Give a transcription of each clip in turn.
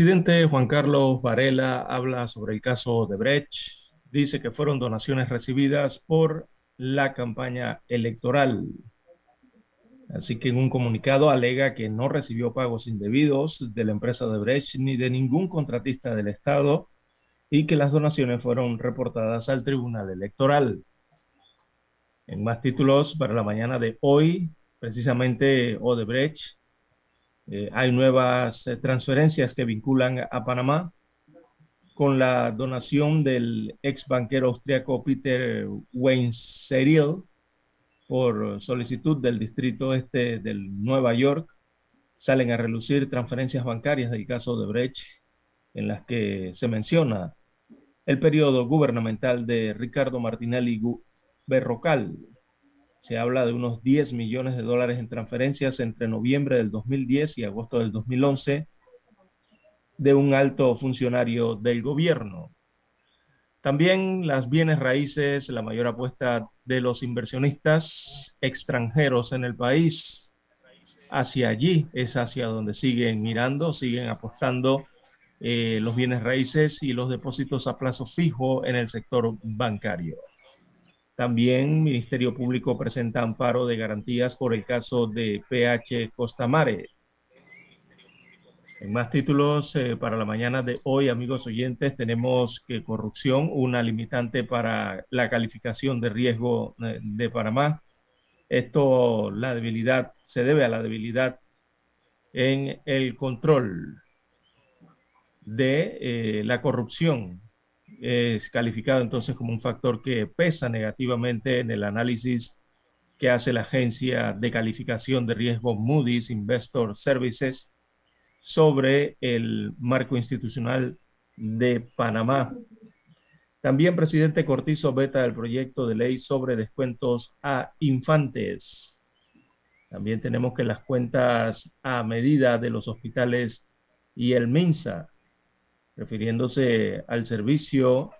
Presidente Juan Carlos Varela habla sobre el caso de Brecht. Dice que fueron donaciones recibidas por la campaña electoral. Así que en un comunicado alega que no recibió pagos indebidos de la empresa de Brecht ni de ningún contratista del Estado y que las donaciones fueron reportadas al Tribunal Electoral. En más títulos para la mañana de hoy, precisamente Odebrecht eh, hay nuevas eh, transferencias que vinculan a Panamá con la donación del ex banquero austriaco Peter Weinzierl por solicitud del distrito este del Nueva York. Salen a relucir transferencias bancarias del caso de Brecht en las que se menciona el periodo gubernamental de Ricardo Martinelli Berrocal, se habla de unos 10 millones de dólares en transferencias entre noviembre del 2010 y agosto del 2011 de un alto funcionario del gobierno. También las bienes raíces, la mayor apuesta de los inversionistas extranjeros en el país. Hacia allí es hacia donde siguen mirando, siguen apostando eh, los bienes raíces y los depósitos a plazo fijo en el sector bancario. También Ministerio Público presenta amparo de garantías por el caso de PH Costamare. En más títulos eh, para la mañana de hoy, amigos oyentes, tenemos que corrupción, una limitante para la calificación de riesgo eh, de Panamá. Esto, la debilidad, se debe a la debilidad en el control de eh, la corrupción es calificado entonces como un factor que pesa negativamente en el análisis que hace la agencia de calificación de riesgo Moody's Investor Services sobre el marco institucional de Panamá. También presidente Cortizo veta el proyecto de ley sobre descuentos a infantes. También tenemos que las cuentas a medida de los hospitales y el MINSA refiriéndose al servicio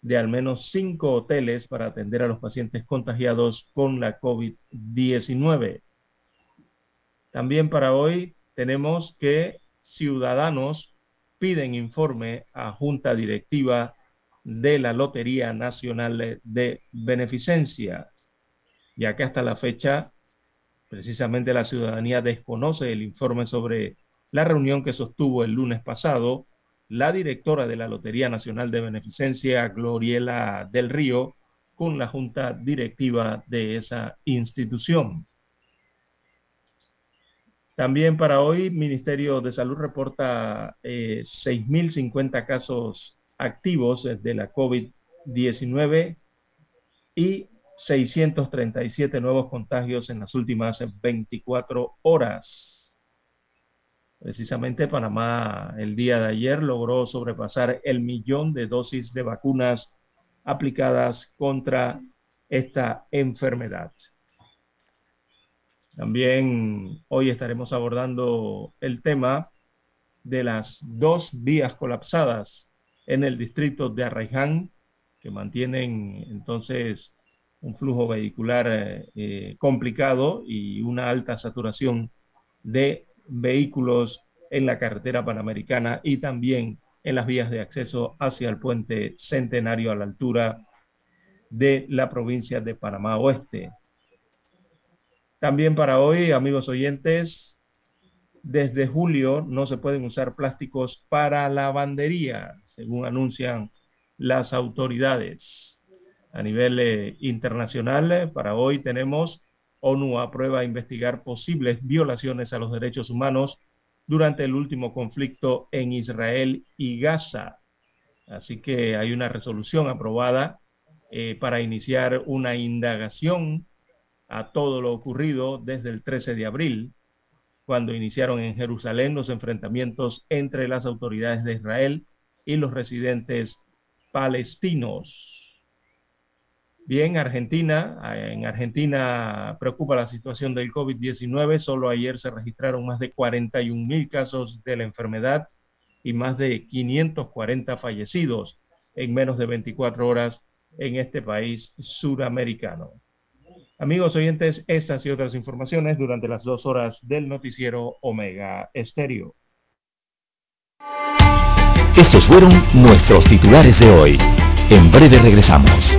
de al menos cinco hoteles para atender a los pacientes contagiados con la COVID-19. También para hoy tenemos que ciudadanos piden informe a Junta Directiva de la Lotería Nacional de Beneficencia, ya que hasta la fecha precisamente la ciudadanía desconoce el informe sobre la reunión que sostuvo el lunes pasado la directora de la Lotería Nacional de Beneficencia, Gloriela del Río, con la junta directiva de esa institución. También para hoy, Ministerio de Salud reporta eh, 6.050 casos activos de la COVID-19 y 637 nuevos contagios en las últimas 24 horas. Precisamente Panamá el día de ayer logró sobrepasar el millón de dosis de vacunas aplicadas contra esta enfermedad. También hoy estaremos abordando el tema de las dos vías colapsadas en el distrito de Arraiján, que mantienen entonces un flujo vehicular eh, complicado y una alta saturación de vehículos en la carretera panamericana y también en las vías de acceso hacia el puente centenario a la altura de la provincia de Panamá Oeste. También para hoy, amigos oyentes, desde julio no se pueden usar plásticos para lavandería, según anuncian las autoridades. A nivel eh, internacional, para hoy tenemos ONU aprueba investigar posibles violaciones a los derechos humanos durante el último conflicto en Israel y Gaza. Así que hay una resolución aprobada eh, para iniciar una indagación a todo lo ocurrido desde el 13 de abril, cuando iniciaron en Jerusalén los enfrentamientos entre las autoridades de Israel y los residentes palestinos. Bien, Argentina. En Argentina preocupa la situación del COVID-19. Solo ayer se registraron más de 41 mil casos de la enfermedad y más de 540 fallecidos en menos de 24 horas en este país suramericano. Amigos oyentes, estas y otras informaciones durante las dos horas del noticiero Omega Estéreo. Estos fueron nuestros titulares de hoy. En breve regresamos.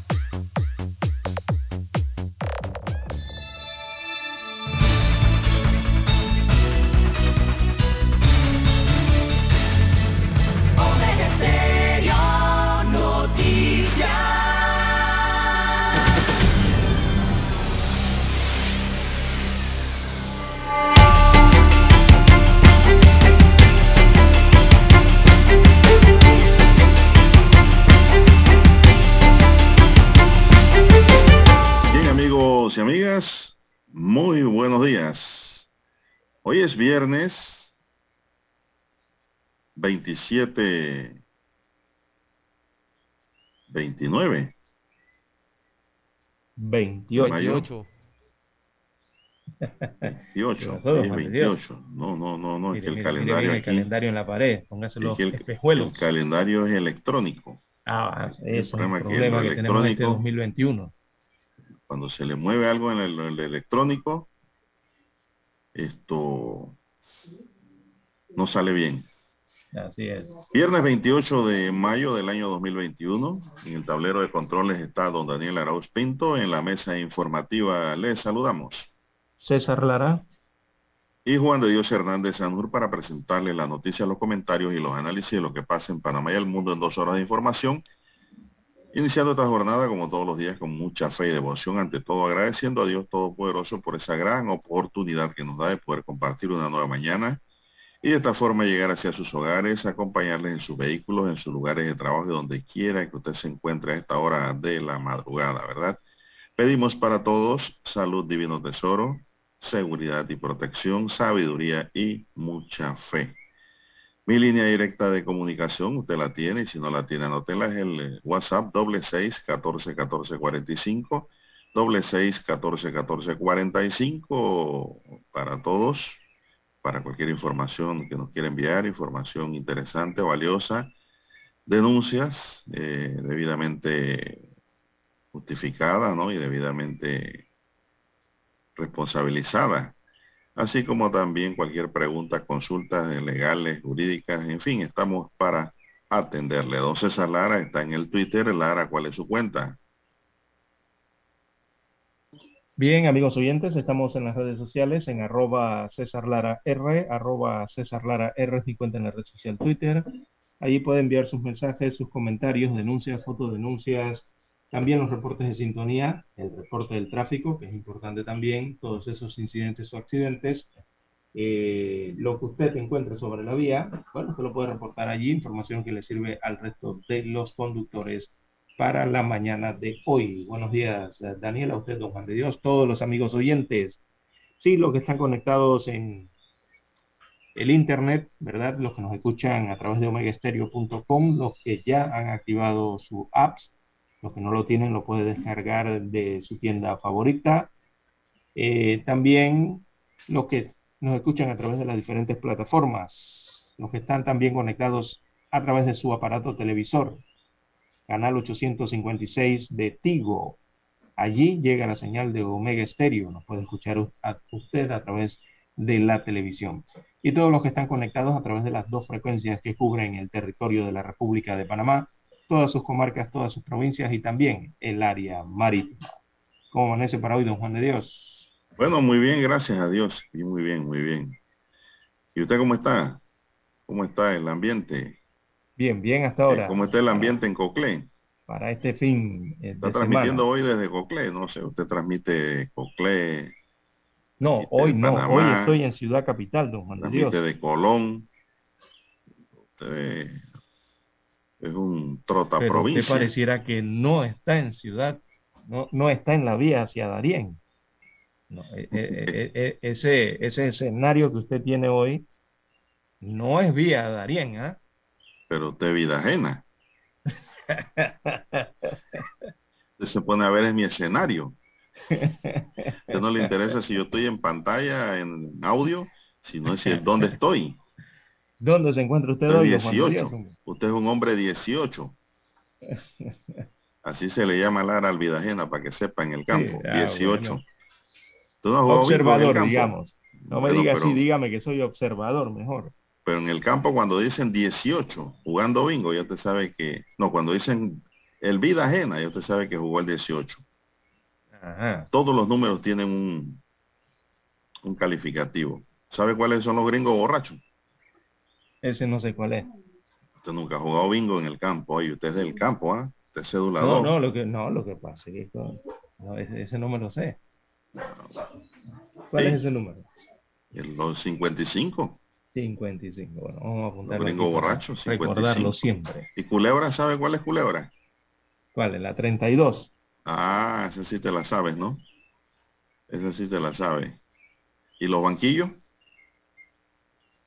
Hoy es viernes 27, 29. 28. 28. 28. No, no, no, no, es que el calendario el calendario en la pared, póngase los el, espejuelos. El calendario es electrónico. Ah, ese es el problema que, que tenemos en este 2021 cuando se le mueve algo en el, electrónico, esto no sale bien. Así es. Viernes 28 de mayo del año 2021, en el tablero de controles está don Daniel Arauz Pinto, en la mesa informativa le saludamos. César Lara. Y Juan de Dios Hernández Sanur para presentarle las noticias, los comentarios y los análisis de lo que pasa en Panamá y el mundo en dos horas de información Iniciando esta jornada, como todos los días, con mucha fe y devoción, ante todo agradeciendo a Dios Todopoderoso por esa gran oportunidad que nos da de poder compartir una nueva mañana y de esta forma llegar hacia sus hogares, acompañarles en sus vehículos, en sus lugares de trabajo donde quiera que usted se encuentre a esta hora de la madrugada, ¿verdad? Pedimos para todos salud, divino tesoro, seguridad y protección, sabiduría y mucha fe. Mi línea directa de comunicación, usted la tiene, y si no la tiene, anótela, es el eh, WhatsApp doble seis catorce catorce cuarenta y cinco, doble seis catorce catorce cuarenta y cinco para todos, para cualquier información que nos quiera enviar, información interesante, valiosa, denuncias eh, debidamente justificada, ¿no? Y debidamente responsabilizada así como también cualquier pregunta, consultas legales, jurídicas, en fin, estamos para atenderle. Don César Lara está en el Twitter. Lara, ¿cuál es su cuenta? Bien, amigos oyentes, estamos en las redes sociales en arroba César Lara R, arroba César Lara R, mi cuenta en la red social Twitter. Allí puede enviar sus mensajes, sus comentarios, denuncias, fotodenuncias, también los reportes de sintonía, el reporte del tráfico, que es importante también, todos esos incidentes o accidentes. Eh, lo que usted encuentre sobre la vía, bueno, usted lo puede reportar allí, información que le sirve al resto de los conductores para la mañana de hoy. Buenos días, Daniela, usted, don Juan de Dios, todos los amigos oyentes. Sí, los que están conectados en el internet, ¿verdad? Los que nos escuchan a través de omegaestereo.com, los que ya han activado su apps, los que no lo tienen lo puede descargar de su tienda favorita. Eh, también los que nos escuchan a través de las diferentes plataformas, los que están también conectados a través de su aparato televisor, canal 856 de Tigo. Allí llega la señal de Omega Estéreo, nos puede escuchar usted a través de la televisión. Y todos los que están conectados a través de las dos frecuencias que cubren el territorio de la República de Panamá, todas sus comarcas, todas sus provincias y también el área marítima. ¿Cómo amanece para hoy, don Juan de Dios? Bueno, muy bien, gracias a Dios. Y muy bien, muy bien. ¿Y usted cómo está? ¿Cómo está el ambiente? Bien, bien hasta ahora. ¿Cómo está el ambiente en Coclé? Para este fin. Eh, está transmitiendo hoy desde Coclé, no sé, usted transmite Coclé. No, hoy no, hoy estoy en Ciudad Capital, don Juan de Dios. de Colón. Usted es un trota Pero Usted pareciera que no está en Ciudad, no, no está en la vía hacia Darién. Eh, eh, eh, ese, ese escenario que usted tiene hoy no es vía Darien, ¿ah? Pero usted vida ajena. usted se pone a ver en mi escenario. A no le interesa si yo estoy en pantalla, en audio, sino si es dónde estoy. ¿Dónde se encuentra usted hoy? 18. Usted es un hombre 18. Así se le llama Lara al vida ajena para que sepa en el campo. 18. Ah, observador, digamos. No me diga así, dígame que soy observador mejor. Pero en el campo cuando dicen 18 jugando bingo, ya te sabe que... No, cuando dicen el vida ajena, ya te sabe que jugó el 18. Todos los números tienen un, un calificativo. ¿Sabe cuáles son los gringos borrachos? Ese no sé cuál es. Usted nunca ha jugado bingo en el campo. Oye, usted es del campo, ¿ah? Usted es cedulador. No, no, lo que, no, lo que pasa es que no, ese, ese no me lo sé. ¿Cuál es ese número? Los 55. 55. Bueno, vamos a apuntarlo. Gringo borracho. Recordarlo siempre. ¿Y culebra sabe cuál es culebra? ¿Cuál es? La 32. Ah, esa sí te la sabes, ¿no? Esa sí te la sabes. ¿Y los banquillos?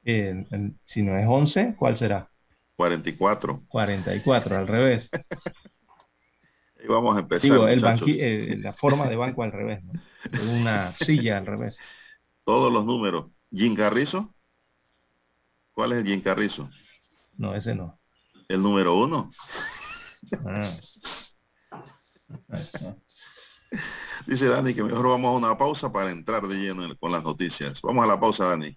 Eh, si no es 11, ¿cuál será? 44. 44, al revés. y vamos a empezar. Eh, la forma de banco al revés, ¿no? Una silla al revés. Todos los números. ¿Jim Carrizo? ¿Cuál es el Jim Carrizo? No, ese no. El número uno. Ah. Dice Dani que mejor vamos a una pausa para entrar de lleno con las noticias. Vamos a la pausa, Dani.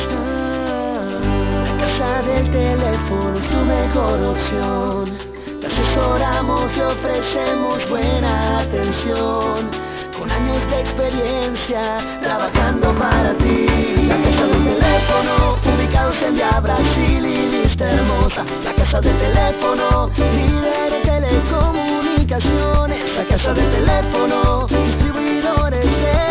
la casa del teléfono es tu mejor opción te asesoramos y ofrecemos buena atención. Con años de experiencia trabajando para ti. La casa del teléfono, ubicados en Via Brasil y lista hermosa. La casa del teléfono, líder de telecomunicaciones. La casa del teléfono, distribuidores de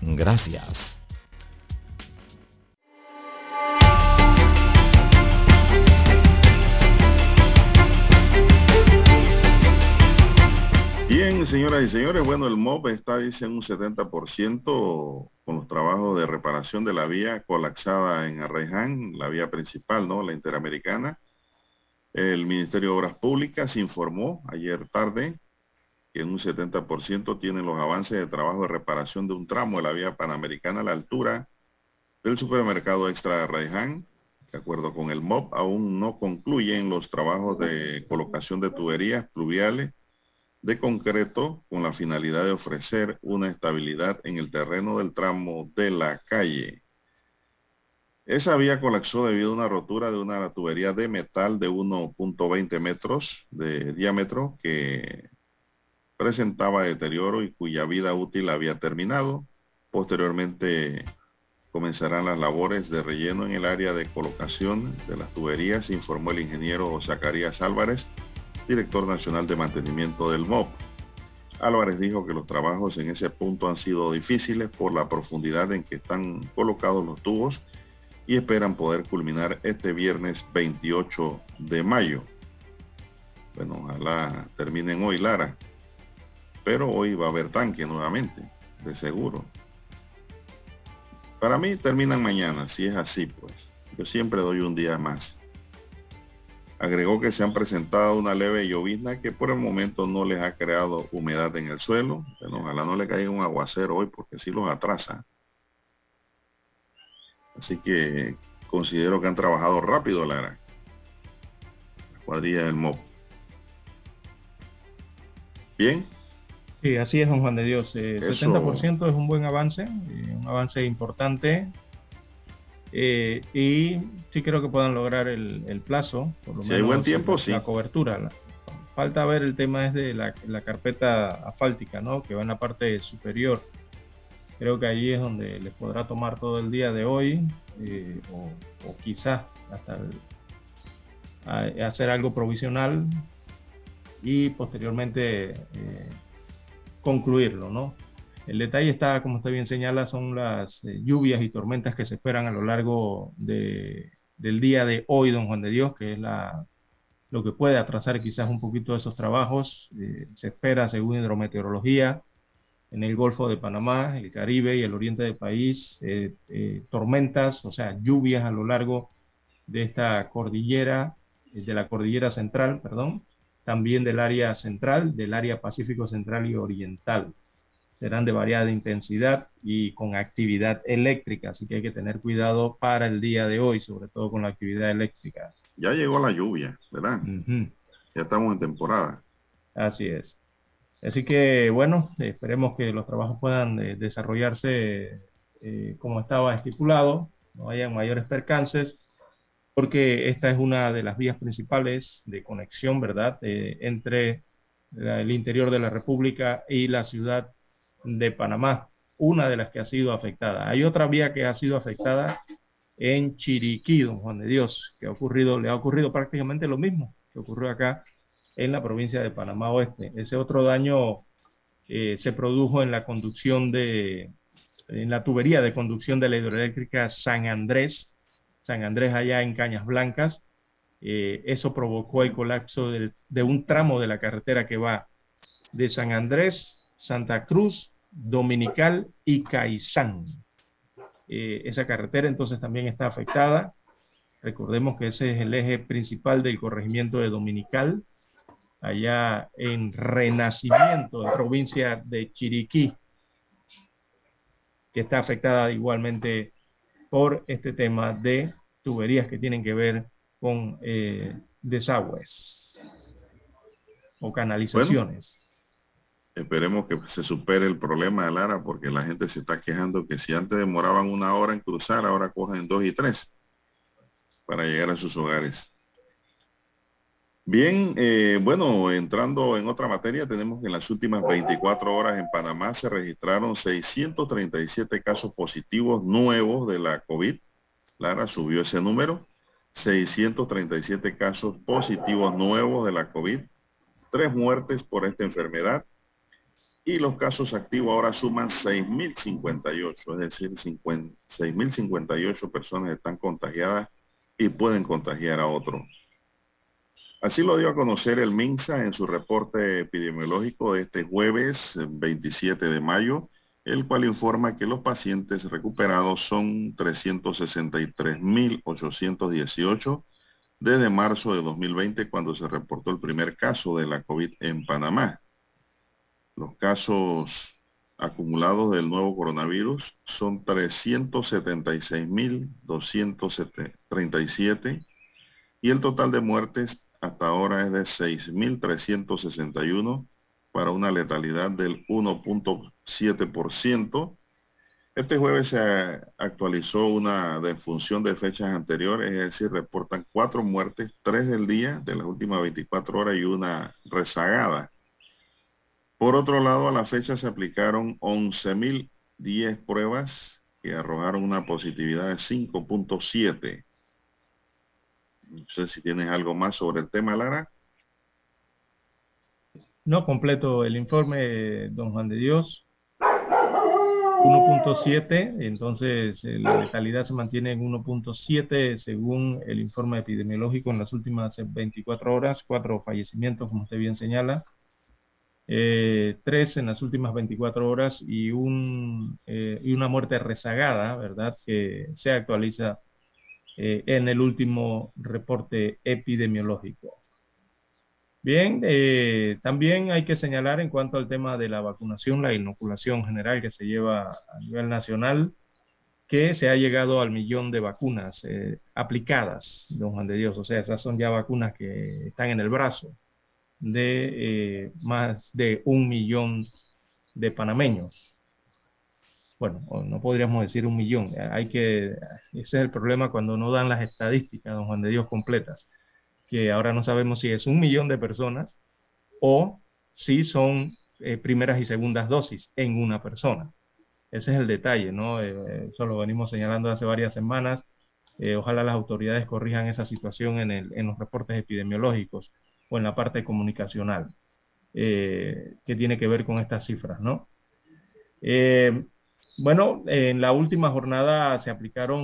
Gracias. Bien, señoras y señores, bueno, el MOB está, dice, en un 70% con los trabajos de reparación de la vía colapsada en Arreján, la vía principal, ¿no? La interamericana. El Ministerio de Obras Públicas informó ayer tarde que en un 70% tienen los avances de trabajo de reparación de un tramo de la vía panamericana a la altura del supermercado extra de Arreján. De acuerdo con el MOB, aún no concluyen los trabajos de colocación de tuberías pluviales de concreto con la finalidad de ofrecer una estabilidad en el terreno del tramo de la calle. Esa vía colapsó debido a una rotura de una tubería de metal de 1.20 metros de diámetro que presentaba deterioro y cuya vida útil había terminado. Posteriormente comenzarán las labores de relleno en el área de colocación de las tuberías, informó el ingeniero Zacarías Álvarez, director nacional de mantenimiento del MOP. Álvarez dijo que los trabajos en ese punto han sido difíciles por la profundidad en que están colocados los tubos y esperan poder culminar este viernes 28 de mayo. Bueno, ojalá terminen hoy, Lara. Pero hoy va a haber tanque nuevamente, de seguro. Para mí terminan mañana, si es así, pues. Yo siempre doy un día más. Agregó que se han presentado una leve llovizna que por el momento no les ha creado humedad en el suelo. Bueno, ojalá no le caiga un aguacero hoy porque sí los atrasa. Así que considero que han trabajado rápido la, la cuadrilla del MOP. Bien. Sí, así es, don Juan de Dios. Eh, 70% es un buen avance, eh, un avance importante eh, y sí creo que puedan lograr el, plazo, por lo menos hay buen tiempo, la, sí. la cobertura. falta ver el tema es de la, carpeta asfáltica, ¿no? Que va en la parte superior. Creo que allí es donde les podrá tomar todo el día de hoy, eh, o, quizás hasta hacer algo provisional y posteriormente eh, concluirlo, ¿no? El detalle está, como usted bien señala, son las eh, lluvias y tormentas que se esperan a lo largo del día de hoy, don Juan de Dios, que es la, lo que puede atrasar quizás un poquito esos trabajos. Eh, se espera, según hidrometeorología, en el Golfo de Panamá, el Caribe y el oriente del país, eh, tormentas, o sea, lluvias a lo largo de esta cordillera, de la cordillera central, perdón, también del área central, del área Pacífico Central y Oriental serán de variada intensidad y con actividad eléctrica, así que hay que tener cuidado para el día de hoy, sobre todo con la actividad eléctrica. Ya llegó la lluvia, ¿verdad? Ya estamos en temporada. Así es. Así que bueno, esperemos que los trabajos puedan eh, desarrollarse eh, como estaba estipulado, no haya mayores percances, porque esta es una de las vías principales de conexión, ¿verdad?, eh, entre el interior de la República y la ciudad de Panamá, una de las que ha sido afectada. Hay otra vía que ha sido afectada en Chiriquí, don Juan de Dios, que ha ocurrido, le ha ocurrido prácticamente lo mismo que ocurrió acá en la provincia de Panamá Oeste. Ese otro daño eh, se produjo en la conducción de, en la tubería de conducción de la hidroeléctrica San Andrés, San Andrés allá en Cañas Blancas. Eh, eso provocó el colapso de un tramo de la carretera que va de San Andrés Santa Cruz, Dominical y Caizán. Eh, esa carretera entonces también está afectada. Recordemos que ese es el eje principal del corregimiento de Dominical, allá en Renacimiento, en provincia de Chiriquí, que está afectada igualmente por este tema de tuberías que tienen que ver con eh, desagües o canalizaciones. Esperemos que se supere el problema de Lara porque la gente se está quejando que si antes demoraban una hora en cruzar, ahora cogen dos y tres para llegar a sus hogares. Bien, eh, bueno, entrando en otra materia, tenemos que en las últimas 24 horas en Panamá se registraron 637 casos positivos nuevos de la COVID. Lara subió ese número. 637 casos positivos nuevos de la COVID. Tres muertes por esta enfermedad y los casos activos ahora suman 6.058, es decir, 6.058 personas están contagiadas y pueden contagiar a otros. Así lo dio a conocer el MINSA en su reporte epidemiológico de este jueves 27 de mayo, el cual informa que los pacientes recuperados son 363.818 desde marzo de 2020 cuando se reportó el primer caso de la COVID en Panamá. Los casos acumulados del nuevo coronavirus son 376.237 y el total de muertes hasta ahora es de 6.361 para una letalidad del 1.7%. Este jueves se actualizó una defunción de fechas anteriores, es decir, reportan cuatro muertes, tres del día de las últimas 24 horas y una rezagada. Por otro lado, a la fecha se aplicaron 11.010 pruebas que arrojaron una positividad de 5.7. No sé si tienes algo más sobre el tema, Lara. No completo el informe, don Juan de Dios. 1.7, entonces eh, la letalidad se mantiene en 1.7 según el informe epidemiológico en las últimas 24 horas, cuatro fallecimientos, como usted bien señala, eh, tres en las últimas 24 horas y, un, eh, y una muerte rezagada, ¿verdad? Que se actualiza eh, en el último reporte epidemiológico. Bien, también hay que señalar en cuanto al tema de la vacunación, la inoculación general que se lleva a nivel nacional, que se ha llegado al millón de vacunas aplicadas, don Juan de Dios. O sea, esas son ya vacunas que están en el brazo de eh, más de un millón de panameños. Bueno, no podríamos decir un millón. Hay que, ese es el problema cuando no dan las estadísticas, don Juan de Dios, completas, que ahora no sabemos si es un millón de personas o si son eh, primeras y segundas dosis en una persona. Ese es el detalle, ¿no? Eh, eso lo venimos señalando hace varias semanas. ojalá las autoridades corrijan esa situación en, el, en los reportes epidemiológicos o en la parte comunicacional, eh, que tiene que ver con estas cifras, ¿no? Eh, bueno, en la última jornada se aplicaron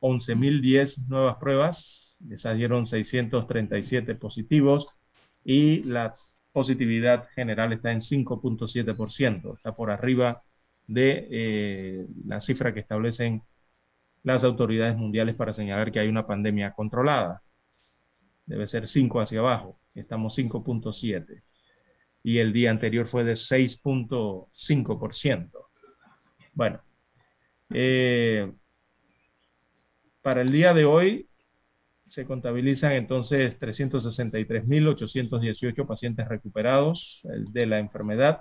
11.010 nuevas pruebas, salieron 637 positivos y la positividad general está en 5.7%, está por arriba de eh, la cifra que establecen las autoridades mundiales para señalar que hay una pandemia controlada. Debe ser 5 hacia abajo estamos 5.7 y el día anterior fue de 6.5%. Bueno, eh, para el día de hoy se contabilizan entonces 363.818 pacientes recuperados de la enfermedad.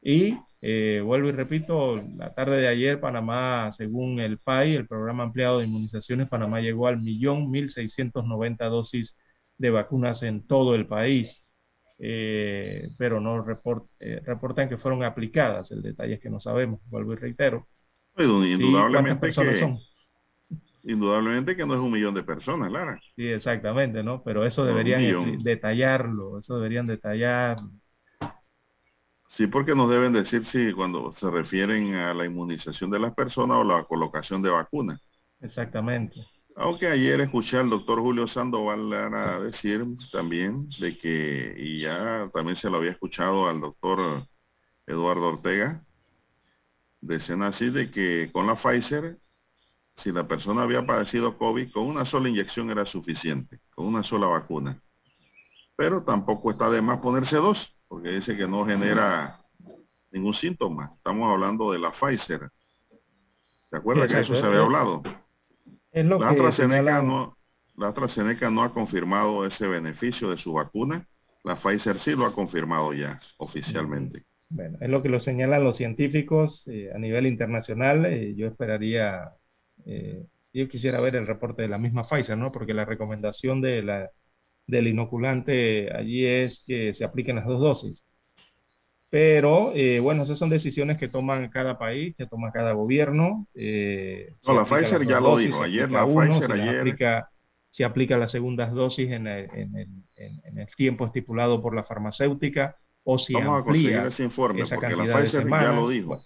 Y eh, vuelvo y repito, la tarde de ayer Panamá, según el PAI, el Programa Ampliado de Inmunizaciones, Panamá llegó al millón 1.690 dosis de vacunas en todo el país, eh, pero no eh, reportan que fueron aplicadas. El detalle es que no sabemos, vuelvo y reitero. indudablemente que, indudablemente que no es un millón de personas, Lara. Sí, exactamente, ¿no? Pero eso deberían detallarlo, eso deberían detallar. Sí, porque nos deben decir si cuando se refieren a la inmunización de las personas o la colocación de vacunas. Exactamente. Aunque ayer escuché al doctor Julio Sandoval decir también de que, y ya también se lo había escuchado al doctor Eduardo Ortega, decían así de que con la Pfizer, si la persona había padecido COVID, con una sola inyección era suficiente, con una sola vacuna. Pero tampoco está de más ponerse dos, porque dice que no genera ningún síntoma. Estamos hablando de la Pfizer. ¿Se acuerda que eso se había hablado? la, AstraZeneca no, la AstraZeneca no ha confirmado ese beneficio de su vacuna. La Pfizer sí lo ha confirmado ya oficialmente. Bueno, es lo que lo señalan los científicos eh, a nivel internacional. Eh, yo esperaría, eh, yo quisiera ver el reporte de la misma Pfizer, ¿no? Porque la recomendación de la, del inoculante allí es que se apliquen las dos dosis. Pero eh, bueno, esas son decisiones que toman cada país, que toma cada gobierno. Eh, no, la Pfizer ya lo dijo ayer, la Pfizer ayer. Aplica, se aplica las segundas dosis en el, en, el, en, el, tiempo estipulado por la farmacéutica o si Vamos a conseguir ese informe porque la Pfizer ya lo dijo.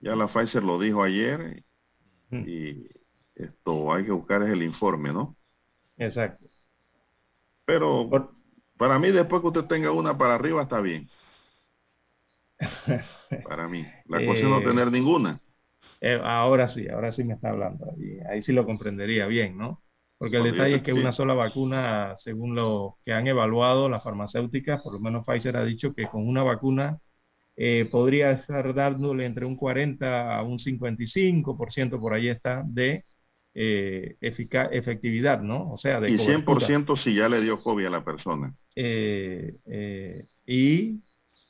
Ya la Pfizer lo dijo ayer y esto hay que buscar es el informe, ¿no? Exacto. Pero para mí, después que usted tenga una para arriba, está bien. para mí. La cosa es no eh, tener ninguna. Eh, ahora sí, ahora sí me está hablando. Y ahí sí lo comprendería bien, ¿no? Porque el detalle es que una sola vacuna, según lo que han evaluado las farmacéuticas, por lo menos Pfizer ha dicho que con una vacuna eh, podría estar dándole entre un 40 a un 55%, por ahí está, de eh, efectividad, ¿no? O sea, de... Y 100% si ya le dio COVID a la persona. Eh, y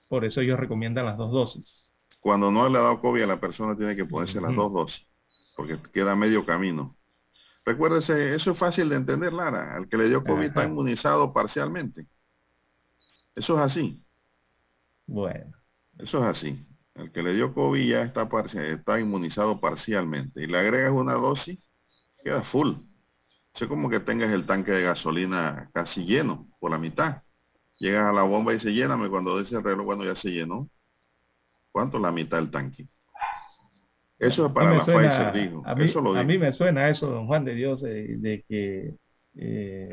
por eso ellos recomiendan las dos dosis. Cuando no le ha dado COVID a la persona tiene que ponerse las dos dosis, porque queda medio camino. Recuérdese, eso es fácil de entender, Lara. Al que le dio COVID está inmunizado parcialmente. Eso es así. Bueno. Eso es así. El que le dio COVID ya está, está inmunizado parcialmente. Y le agregas una dosis, queda full. Es como que tengas el tanque de gasolina casi lleno, por la mitad. Llegas a la bomba y se lléname cuando dice el reloj cuando ya se llenó. ¿Cuánto la mitad del tanque? Eso es para la Pfizer, dijo. A mí, eso lo a mí me suena eso, don Juan de Dios, de, que eh,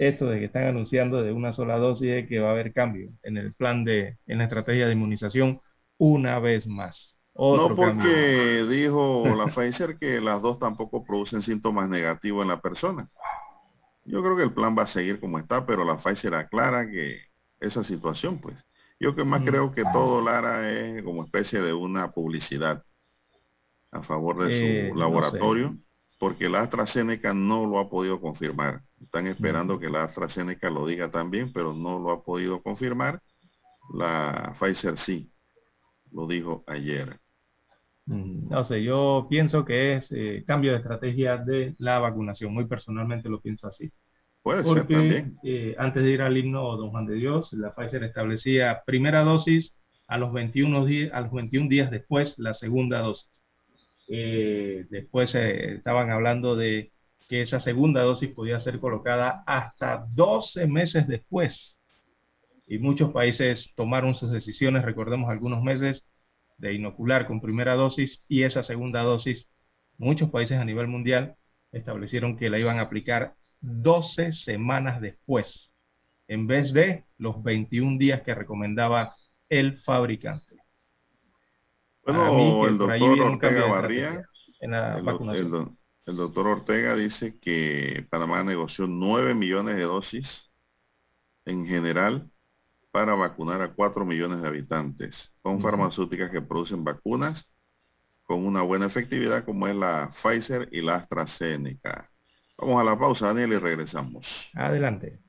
esto de que están anunciando de una sola dosis de que va a haber cambio en el plan de, en la estrategia de inmunización una vez más. no porque dijo la Pfizer que las dos tampoco producen síntomas negativos en la persona. Yo creo que el plan va a seguir como está, pero la Pfizer aclara que esa situación, pues. Yo que más mm. creo que todo, Lara, es como especie de una publicidad a favor de su eh, laboratorio, porque la AstraZeneca no lo ha podido confirmar. Están esperando que la AstraZeneca lo diga también, pero no lo ha podido confirmar. La Pfizer sí, lo dijo ayer. No sé, yo pienso que es eh, cambio de estrategia de la vacunación. Muy personalmente lo pienso así. Puede ser también. Eh, antes de ir al himno Don Juan de Dios, la Pfizer establecía primera dosis a los 21 días, a los 21 días después la segunda dosis. Eh, después eh, estaban hablando de que esa segunda dosis podía ser colocada hasta 12 meses después. Y muchos países tomaron sus decisiones, recordemos algunos meses, de inocular con primera dosis y esa segunda dosis. Muchos países a nivel mundial establecieron que la iban a aplicar 12 semanas después, en vez de los 21 días que recomendaba el fabricante. Bueno, el doctor Ortega Barría, el, doctor Ortega dice que Panamá negoció 9 millones de dosis en general para vacunar a 4 millones de habitantes con farmacéuticas que producen vacunas con una buena efectividad como es la Pfizer y la AstraZeneca. Vamos a la pausa, Daniel, y regresamos. Adelante.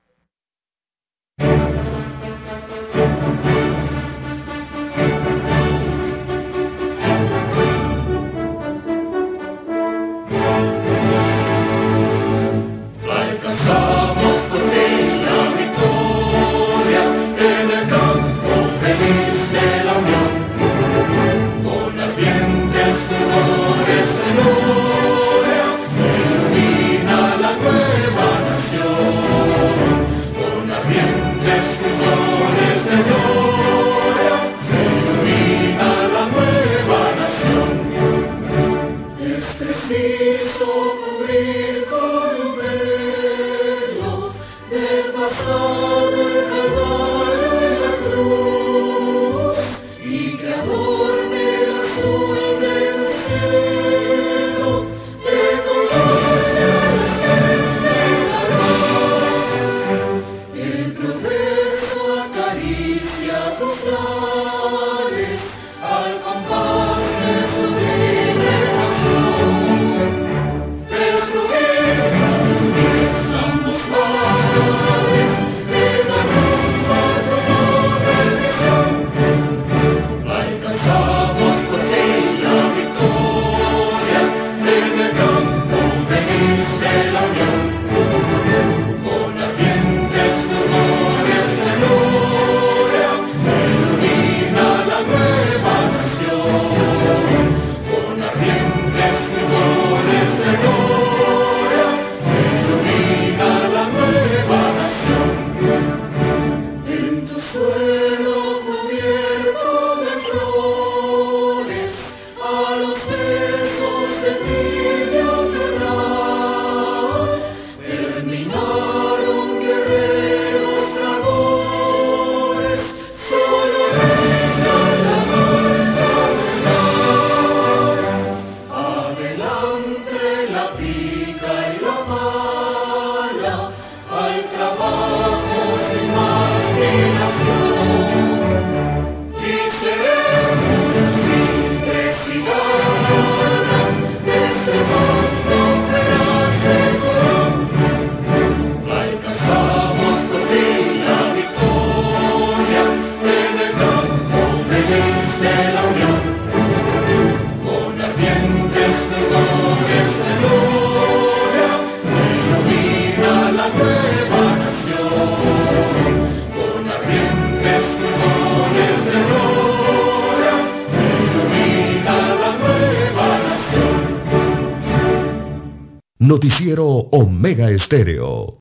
Noticiero Omega Estéreo.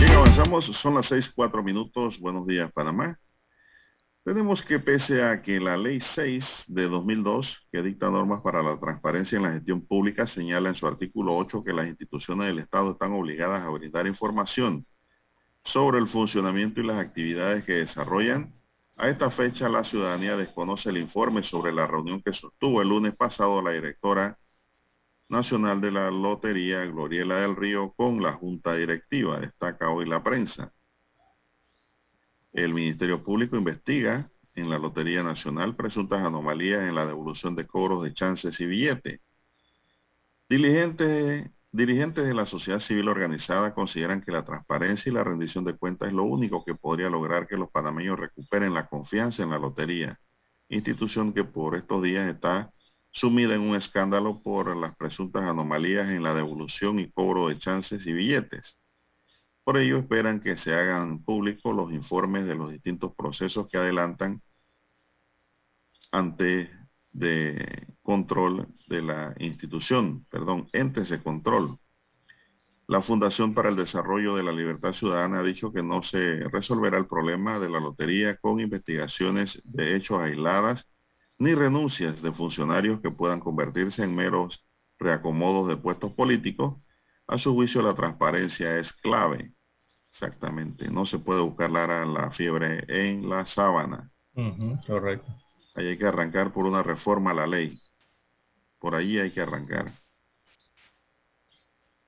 Bien, avanzamos, son las seis, cuatro minutos. Buenos días, Panamá. Tenemos que pese a que la Ley 6 de 2002, que dicta normas para la transparencia en la gestión pública, señala en su artículo 8 que las instituciones del Estado están obligadas a brindar información sobre el funcionamiento y las actividades que desarrollan, a esta fecha la ciudadanía desconoce el informe sobre la reunión que sostuvo el lunes pasado la directora nacional de la Lotería, Gloriela del Río, con la Junta Directiva, destaca hoy la prensa. El Ministerio Público investiga en la Lotería Nacional presuntas anomalías en la devolución de cobros de chances y billetes. Diligentes, dirigentes de la sociedad civil organizada consideran que la transparencia y la rendición de cuentas es lo único que podría lograr que los panameños recuperen la confianza en la lotería, institución que por estos días está sumida en un escándalo por las presuntas anomalías en la devolución y cobro de chances y billetes. Por ello esperan que se hagan públicos los informes de los distintos procesos que adelantan ante de control de la institución, perdón, entes de control. La Fundación para el Desarrollo de la Libertad Ciudadana ha dicho que no se resolverá el problema de la lotería con investigaciones de hechos aisladas ni renuncias de funcionarios que puedan convertirse en meros reacomodos de puestos políticos. A su juicio la transparencia es clave. Exactamente. No se puede buscar la, la fiebre en la sábana. correcto. Hay que arrancar por una reforma a la ley. Por ahí hay que arrancar.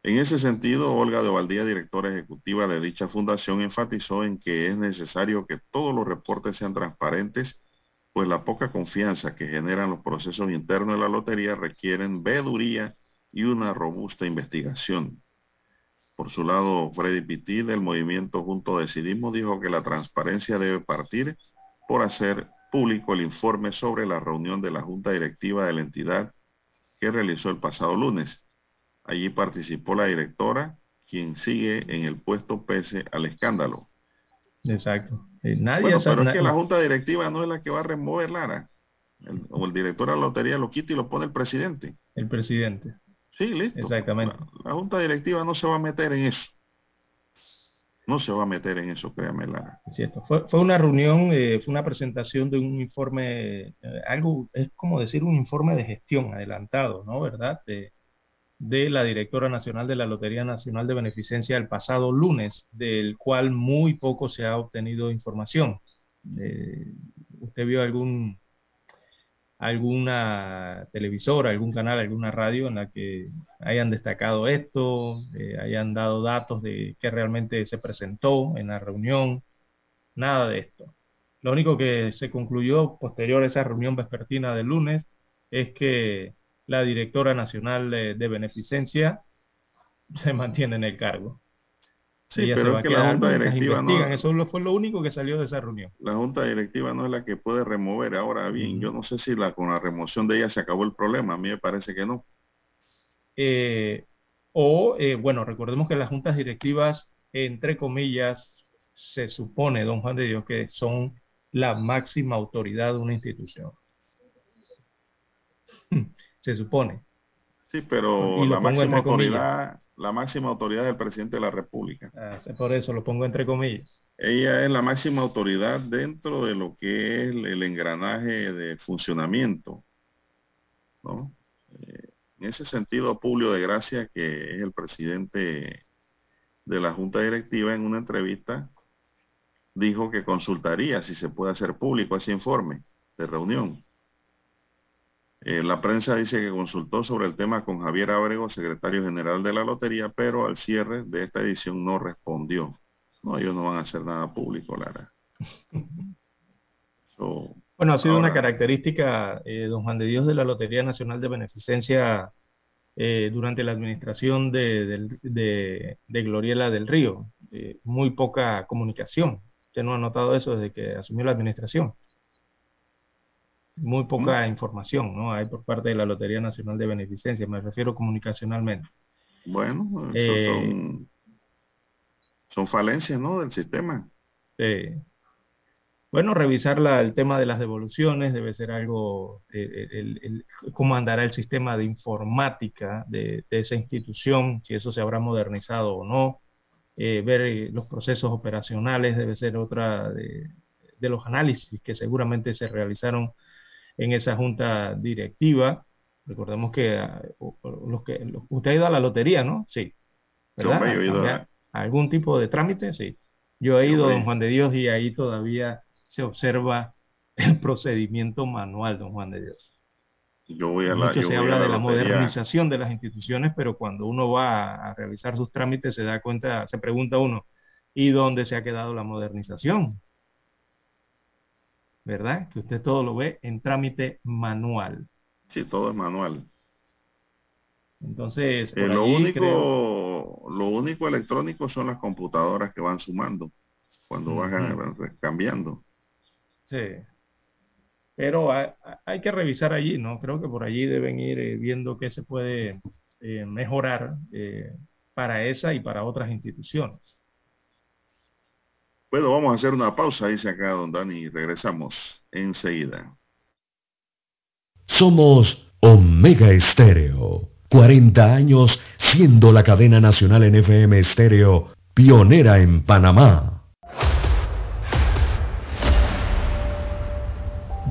En ese sentido, Olga de Valdía, directora ejecutiva de dicha fundación, enfatizó en que es necesario que todos los reportes sean transparentes pues la poca confianza que generan los procesos internos de la lotería requieren veeduría y una robusta investigación. Por su lado, Freddy Pitti del movimiento Junto Decidimos dijo que la transparencia debe partir por hacer público el informe sobre la reunión de la Junta Directiva de la entidad que realizó el pasado lunes. Allí participó la directora, quien sigue en el puesto pese al escándalo. Exacto. nadie bueno, pero es que la junta directiva no es la que va a remover Lara. o el director de la lotería lo quita y lo pone el presidente. El presidente. Sí, listo. Exactamente. La, junta directiva no se va a meter en eso. No se va a meter en eso, créame, Lara. Es cierto. Fue, fue una reunión, eh, fue una presentación de un informe, eh, algo, es como decir un informe de gestión adelantado, ¿no? ¿Verdad? De, de la directora nacional de la Lotería Nacional de Beneficencia el pasado lunes, del cual muy poco se ha obtenido información. Eh, ¿Usted vio algún alguna televisora, algún canal, alguna radio en la que hayan destacado esto, eh, hayan dado datos de qué realmente se presentó en la reunión? Nada de esto. Lo único que se concluyó posterior a esa reunión vespertina del lunes es que la directora nacional de, beneficencia se mantiene en el cargo. Sí, pero es que la Junta Directiva no... Eso fue lo único que salió de esa reunión. La Junta Directiva no es la que puede remover. Ahora bien, yo no sé si la, con la remoción de ella se acabó el problema. A mí me parece que no. Eh, o, eh, bueno, recordemos que las juntas directivas, entre comillas, se supone, don Juan de Dios, que son la máxima autoridad de una institución se supone. Sí, pero la máxima autoridad, la máxima autoridad del presidente de la República. Ah, por eso lo pongo entre comillas. Ella es la máxima autoridad dentro de lo que es el, engranaje de funcionamiento. ¿no? Eh, en ese sentido, Publio de Gracia, que es el presidente de la Junta Directiva, en una entrevista dijo que consultaría si se puede hacer público ese informe de reunión. Eh, la prensa dice que consultó sobre el tema con Javier Ábrego, secretario general de la lotería, pero al cierre de esta edición no respondió. No, ellos no van a hacer nada público, Lara. bueno, ha sido una característica, eh, don Juan de Dios, de la Lotería Nacional de Beneficencia eh, durante la administración de, de, de Gloriela del Río. muy poca comunicación. Usted no ha notado eso desde que asumió la administración muy poca información, ¿no? Hay por parte de la Lotería Nacional de Beneficencia, me refiero comunicacionalmente. Bueno, eh, son, falencias, ¿no? Del sistema. bueno, revisar el tema de las devoluciones, debe ser algo, eh, el, cómo andará el sistema de informática de, esa institución, si eso se habrá modernizado o no, eh, ver eh, los procesos operacionales, debe ser otra de, los análisis que seguramente se realizaron en esa junta directiva. Recordemos que, ah, los que usted ha ido a la lotería, ¿no? Sí. ¿Verdad? ¿Algún tipo de trámite? Sí. Yo he ido, don Juan de Dios, y ahí todavía se observa el procedimiento manual, don Juan de Dios. Yo voy a la, Mucho se habla de la modernización de las instituciones, pero cuando uno va a realizar sus trámites se da cuenta, se pregunta uno, ¿y dónde se ha quedado la modernización? ¿Verdad? Que usted todo lo ve en trámite manual. Sí, todo es manual. Entonces, eh, lo, único, lo único electrónico son las computadoras que van sumando cuando van cambiando. Sí. Pero hay, que revisar allí, ¿no? Creo que por allí deben ir eh, viendo qué se puede eh, mejorar eh, para esa y para otras instituciones. Bueno, vamos a hacer una pausa, dice acá don Dani, y regresamos enseguida. Somos Omega Estéreo, 40 años siendo la cadena nacional en FM Estéreo, pionera en Panamá.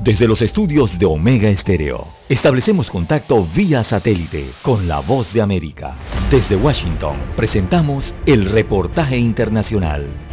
Desde los estudios de Omega Estéreo, establecemos contacto vía satélite con la voz de América. Desde Washington, presentamos el reportaje internacional.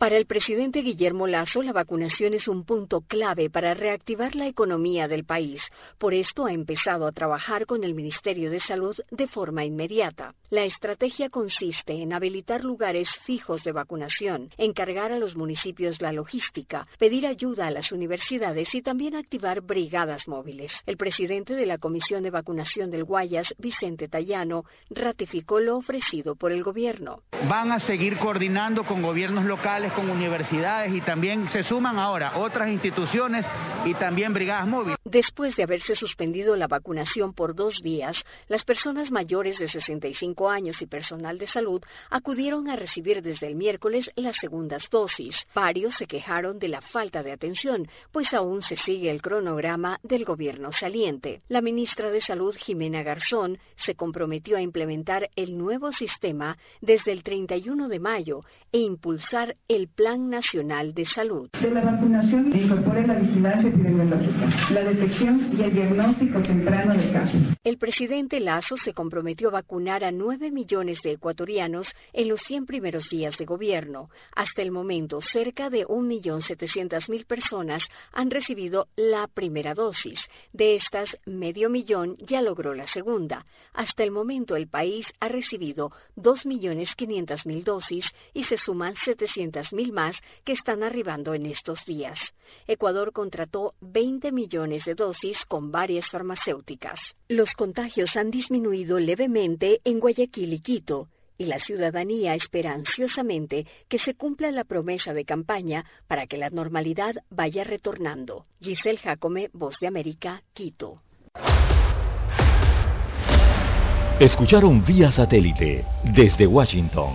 Para el presidente Guillermo Lazo, la vacunación es un punto clave para reactivar la economía del país. Por esto ha empezado a trabajar con el Ministerio de Salud de forma inmediata. La estrategia consiste en habilitar lugares fijos de vacunación, encargar a los municipios la logística, pedir ayuda a las universidades y también activar brigadas móviles. El presidente de la Comisión de Vacunación del Guayas, Vicente Tallano, ratificó lo ofrecido por el gobierno. Van a seguir coordinando con gobiernos locales con universidades y también se suman ahora otras instituciones y también brigadas móviles. Después de haberse suspendido la vacunación por dos días, las personas mayores de 65 años y personal de salud acudieron a recibir desde el miércoles las segundas dosis. Varios se quejaron de la falta de atención, pues aún se sigue el cronograma del gobierno saliente. La ministra de Salud, Jimena Garzón, se comprometió a implementar el nuevo sistema desde el 31 de mayo e impulsar el el Plan Nacional de Salud. De la vacunación incorpore la vigilancia epidemiológica, la detección y el diagnóstico temprano de casos. El presidente Lazo se comprometió a vacunar a 9 millones de ecuatorianos en los 100 primeros días de gobierno. Hasta el momento, cerca de 1.700.000 personas han recibido la primera dosis. De estas, medio millón ya logró la segunda. Hasta el momento, el país ha recibido 2.500.000 dosis y se suman 700 mil más que están arribando en estos días. Ecuador contrató 20 millones de dosis con varias farmacéuticas. Los contagios han disminuido levemente en Guayaquil y Quito y la ciudadanía espera ansiosamente que se cumpla la promesa de campaña para que la normalidad vaya retornando. Giselle Jacome, Voz de América, Quito. Escucharon vía satélite desde Washington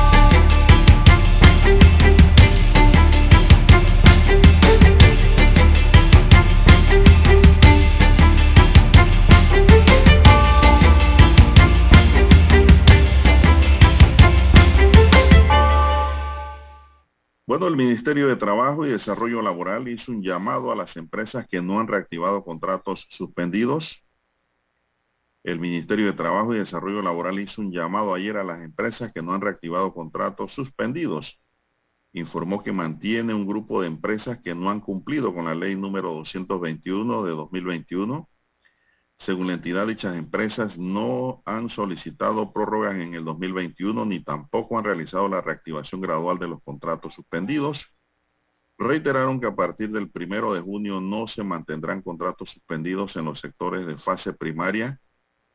Bueno, el Ministerio de Trabajo y Desarrollo Laboral hizo un llamado a las empresas que no han reactivado contratos suspendidos. El Ministerio de Trabajo y Desarrollo Laboral hizo un llamado ayer a las empresas que no han reactivado contratos suspendidos. Informó que mantiene un grupo de empresas que no han cumplido con la ley número 221 de 2021 según la entidad, dichas empresas no han solicitado prórrogas en el 2021 ni tampoco han realizado la reactivación gradual de los contratos suspendidos. reiteraron que a partir del primero de junio no se mantendrán contratos suspendidos en los sectores de fase primaria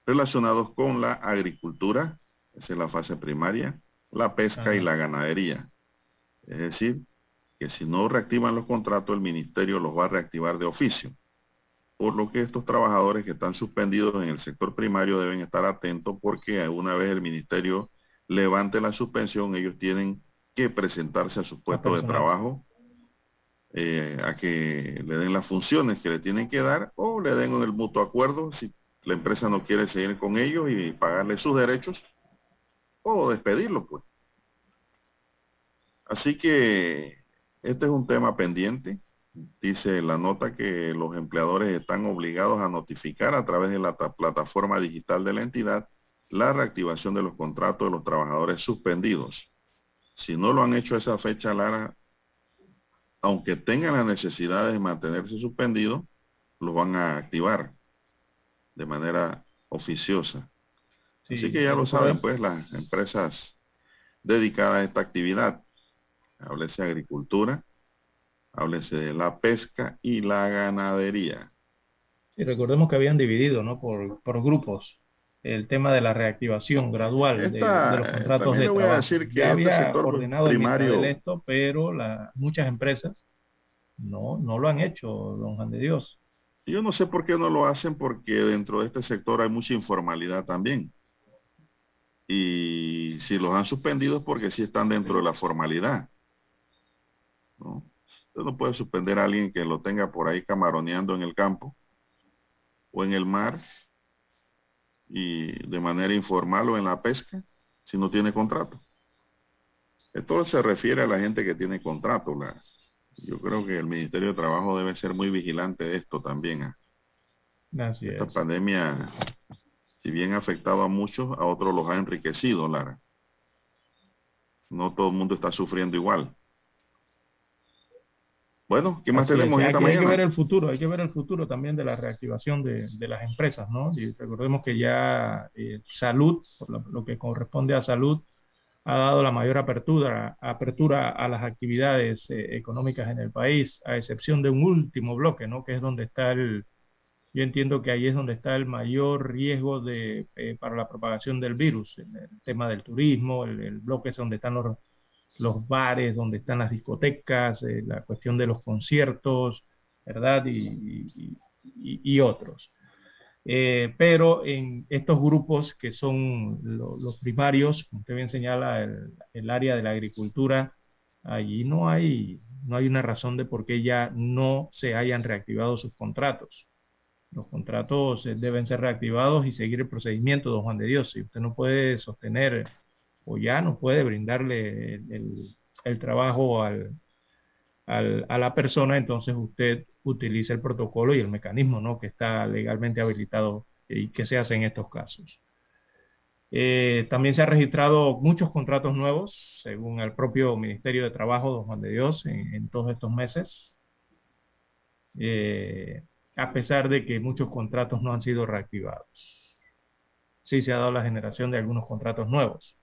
relacionados con la agricultura, esa es la fase primaria, la pesca y la ganadería. Es decir, que si no reactivan los contratos, el ministerio los va a reactivar de oficio. Por lo que estos trabajadores que están suspendidos en el sector primario deben estar atentos porque una vez el ministerio levante la suspensión, ellos tienen que presentarse a su puesto de trabajo, eh, a que le den las funciones que le tienen que dar o le den el mutuo acuerdo si la empresa no quiere seguir con ellos y pagarle sus derechos o despedirlo, pues. Así que este es un tema pendiente. Dice la nota que los empleadores están obligados a notificar a través de la plataforma digital de la entidad la reactivación de los contratos de los trabajadores suspendidos. Si no lo han hecho a esa fecha, Lara, aunque tengan la necesidad de mantenerse suspendidos, los van a activar de manera oficiosa. Así que ya lo saben, pues, las empresas dedicadas a esta actividad. Háblese agricultura, háblese de la pesca y la ganadería. Y recordemos que habían dividido, ¿no? Por, por grupos el tema de la reactivación gradual de, los contratos de trabajo. decir que ya este había sector ordenado primario, esto, pero la, muchas empresas no, no lo han hecho, don Juan de Dios. Yo no sé por qué no lo hacen, porque dentro de este sector hay mucha informalidad también. Y si los han suspendido es porque sí están dentro de la formalidad. ¿no? Usted no puede suspender a alguien que lo tenga por ahí camaroneando en el campo o en el mar y de manera informal o en la pesca si no tiene contrato. Esto se refiere a la gente que tiene contrato. yo creo que el Ministerio de Trabajo debe ser muy vigilante de esto también. ¿ah? Esta pandemia, si bien ha afectado a muchos, a otros los ha enriquecido, Lara. No todo el mundo está sufriendo igual. Bueno, ¿qué más tenemos esta hay, Hay que ver el futuro, hay que ver el futuro también de la reactivación de, las empresas, ¿no? Y recordemos que ya eh, salud, por lo, que corresponde a salud, ha dado la mayor apertura, apertura a las actividades eh, económicas en el país, a excepción de un último bloque, ¿no? Que es donde está el, yo entiendo que ahí es donde está el mayor riesgo de, eh, para la propagación del virus, el, tema del turismo, el, el bloque es donde están los los bares, donde están las discotecas, eh, la cuestión de los conciertos, ¿verdad? Y, otros. Eh, pero en estos grupos que son los primarios, como usted bien señala, el, área de la agricultura, allí no hay, no hay una razón de por qué ya no se hayan reactivado sus contratos. Los contratos eh, deben ser reactivados y seguir el procedimiento, don Juan de Dios. Si usted no puede sostener o ya no puede brindarle el, trabajo al, a la persona, entonces usted utiliza el protocolo y el mecanismo ¿no? que está legalmente habilitado y que se hace en estos casos. Eh, también se han registrado muchos contratos nuevos, según el propio Ministerio de Trabajo, don Juan de Dios, en, todos estos meses, eh, a pesar de que muchos contratos no han sido reactivados. Sí se ha dado la generación de algunos contratos nuevos.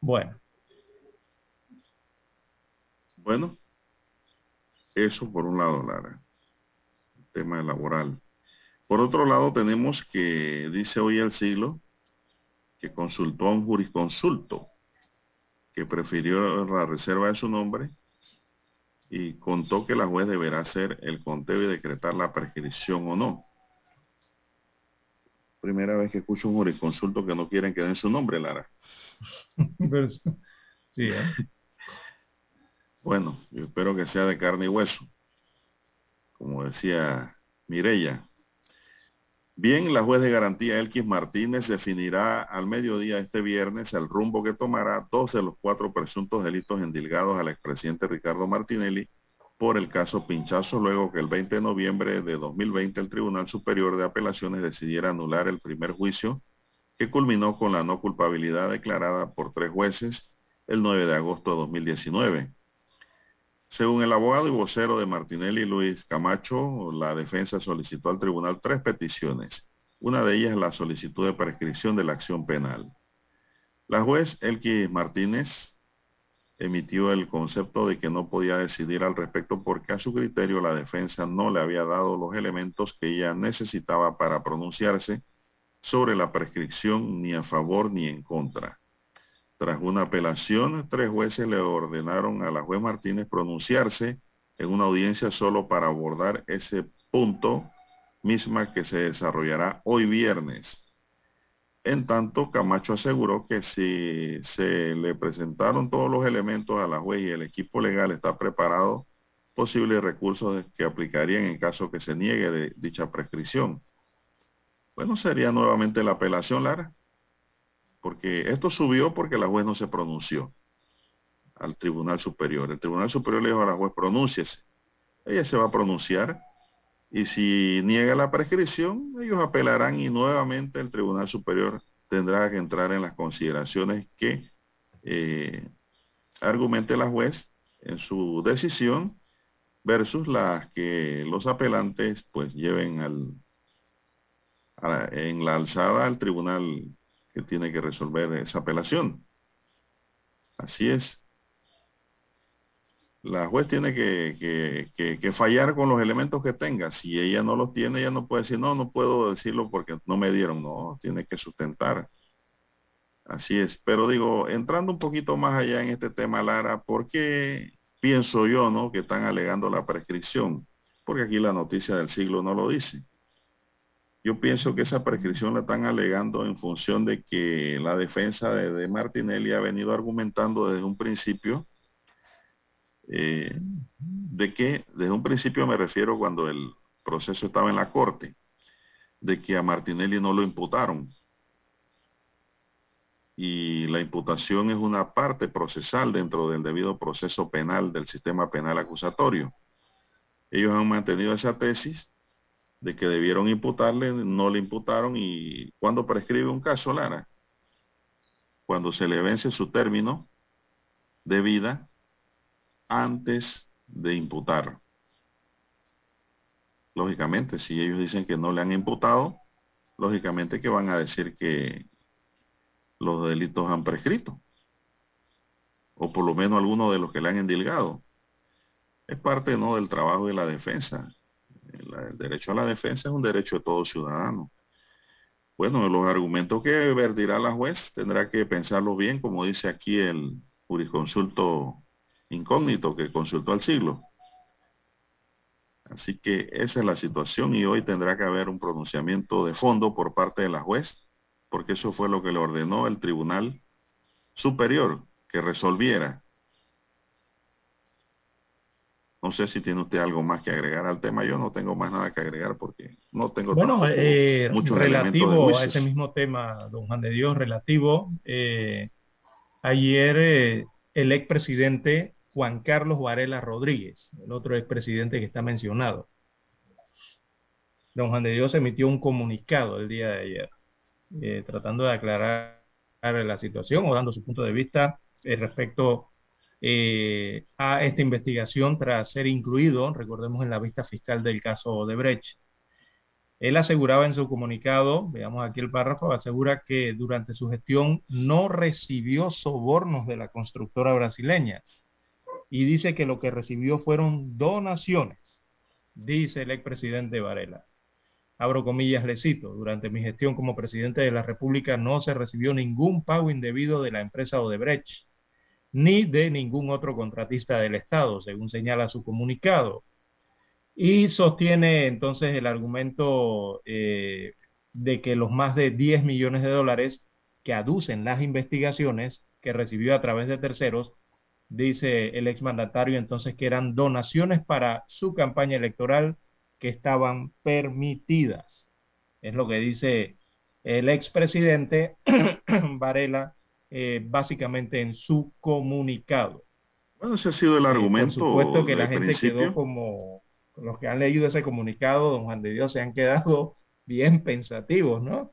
Bueno. Bueno, eso por un lado, Lara, el tema laboral. Por otro lado, tenemos que, dice hoy el siglo, que consultó a un jurisconsulto que prefirió la reserva de su nombre y contó que la juez deberá hacer el conteo y decretar la prescripción o no. Primera vez que escucho un jurisconsulto que no quieren que den su nombre, Lara. ¿Eh? Bueno, yo espero que sea de carne y hueso, como decía Mirella. Bien, la juez de garantía Elkis Martínez definirá al mediodía este viernes el rumbo que tomará dos de los cuatro presuntos delitos endilgados al expresidente Ricardo Martinelli por el caso Pinchazo, luego que el 20 de noviembre de 2020 el Tribunal Superior de Apelaciones decidiera anular el primer juicio que culminó con la no culpabilidad declarada por tres jueces el 9 de agosto de 2019. Según el abogado y vocero de Martinelli, Luis Camacho, la defensa solicitó al tribunal tres peticiones. Una de ellas la solicitud de prescripción de la acción penal. La juez Elki Martínez emitió el concepto de que no podía decidir al respecto porque a su criterio la defensa no le había dado los elementos que ella necesitaba para pronunciarse sobre la prescripción ni a favor ni en contra. Tras una apelación, tres jueces le ordenaron a la juez Martínez pronunciarse en una audiencia solo para abordar ese punto misma que se desarrollará hoy viernes. En tanto, Camacho aseguró que si se le presentaron todos los elementos a la juez y el equipo legal está preparado, posibles recursos que aplicarían en caso que se niegue de dicha prescripción. Bueno, sería nuevamente la apelación, Lara, porque esto subió porque la juez no se pronunció al Tribunal Superior. El Tribunal Superior le dijo a la juez, pronúnciese. Ella se va a pronunciar y si niega la prescripción, ellos apelarán y nuevamente el Tribunal Superior tendrá que entrar en las consideraciones que eh, argumente la juez en su decisión versus las que los apelantes pues lleven al, en la alzada al tribunal que tiene que resolver esa apelación. Así es la juez tiene que, fallar con los elementos que tenga. Si ella no los tiene, ella no puede decir, no, no puedo decirlo porque no me dieron. No, tiene que sustentar. Así es. Pero digo, entrando un poquito más allá en este tema, Lara, ¿por qué pienso yo, no, que están alegando la prescripción? Porque aquí la noticia del siglo no lo dice. Yo pienso que esa prescripción la están alegando en función de que la defensa de, de Martinelli ha venido argumentando desde un principio eh, de que desde un principio me refiero cuando el proceso estaba en la corte, de que a Martinelli no lo imputaron. Y la imputación es una parte procesal dentro del debido proceso penal del sistema penal acusatorio. Ellos han mantenido esa tesis de que debieron imputarle, no le imputaron y cuando prescribe un caso, Lara, cuando se le vence su término de vida, antes de imputar. Lógicamente, si ellos dicen que no le han imputado, lógicamente que van a decir que los delitos han prescrito. O por lo menos algunos de los que le han endilgado. Es parte no del trabajo de la defensa. El, derecho a la defensa es un derecho de todo ciudadano. Bueno, los argumentos que vertirá la juez tendrá que pensarlo bien, como dice aquí el jurisconsulto incógnito que consultó al siglo. Así que esa es la situación y hoy tendrá que haber un pronunciamiento de fondo por parte de la juez, porque eso fue lo que le ordenó el Tribunal Superior que resolviera. No sé si tiene usted algo más que agregar al tema. Yo no tengo más nada que agregar porque no tengo bueno, eh, relativo a ese mismo tema, don Juan de Dios, relativo. Eh, ayer eh, el expresidente Juan Carlos Varela Rodríguez, el otro expresidente que está mencionado. Don Juan de Dios emitió un comunicado el día de ayer, eh, tratando de aclarar la situación o dando su punto de vista eh, respecto eh, a esta investigación tras ser incluido, recordemos, en la vista fiscal del caso de Brecht. Él aseguraba en su comunicado, veamos aquí el párrafo, asegura que durante su gestión no recibió sobornos de la constructora brasileña y dice que lo que recibió fueron donaciones, dice el expresidente Varela. Abro comillas, le cito, durante mi gestión como presidente de la República no se recibió ningún pago indebido de la empresa Odebrecht, ni de ningún otro contratista del Estado, según señala su comunicado. Y sostiene entonces el argumento eh, de que los más de 10 millones de dólares que aducen las investigaciones que recibió a través de terceros dice el exmandatario entonces que eran donaciones para su campaña electoral que estaban permitidas. Es lo que dice el expresidente Varela eh, básicamente en su comunicado. Bueno, ese ha sido el eh, argumento. por supuesto que la gente quedó como, los que han leído ese comunicado, don Juan de Dios, se han quedado bien pensativos, ¿no?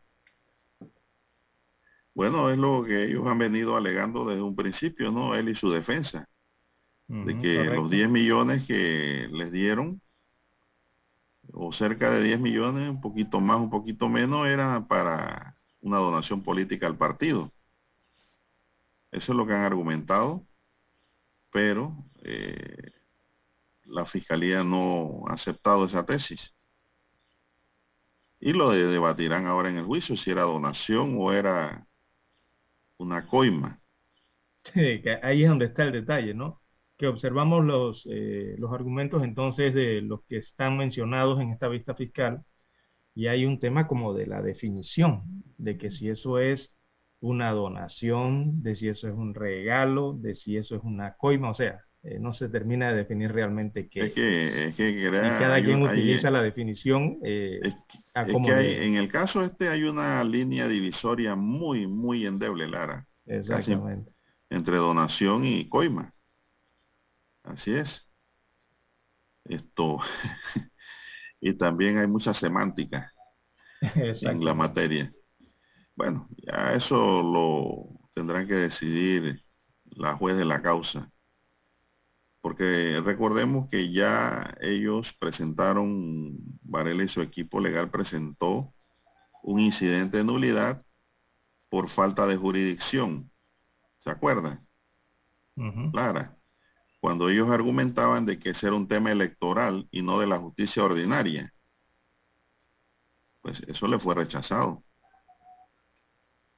Bueno, es lo que ellos han venido alegando desde un principio, ¿no? Él y su defensa. de que los 10 millones que les dieron, o cerca de 10 millones, un poquito más, un poquito menos, era para una donación política al partido. Eso es lo que han argumentado. pero eh, la fiscalía no ha aceptado esa tesis. Y lo debatirán ahora en el juicio si era donación o era una coima. Ahí es donde está el detalle, ¿no? Que observamos los, eh, los argumentos entonces de los que están mencionados en esta vista fiscal y hay un tema como de la definición, de que si eso es una donación, de si eso es un regalo, de si eso es una coima, o sea, eh, no se termina de definir realmente qué es. Que, es que y cada quien utiliza la definición eh, en el caso este hay una línea divisoria muy, muy endeble, Lara. Exactamente. entre donación y coima. Así es. Esto. y también hay mucha semántica en la materia. Bueno, ya eso lo tendrán que decidir la juez de la causa. Porque recordemos que ya ellos presentaron, Varela y su equipo legal presentó un incidente de nulidad por falta de jurisdicción. ¿Se acuerdan? Clara. Cuando ellos argumentaban de que ese era un tema electoral y no de la justicia ordinaria. Pues eso le fue rechazado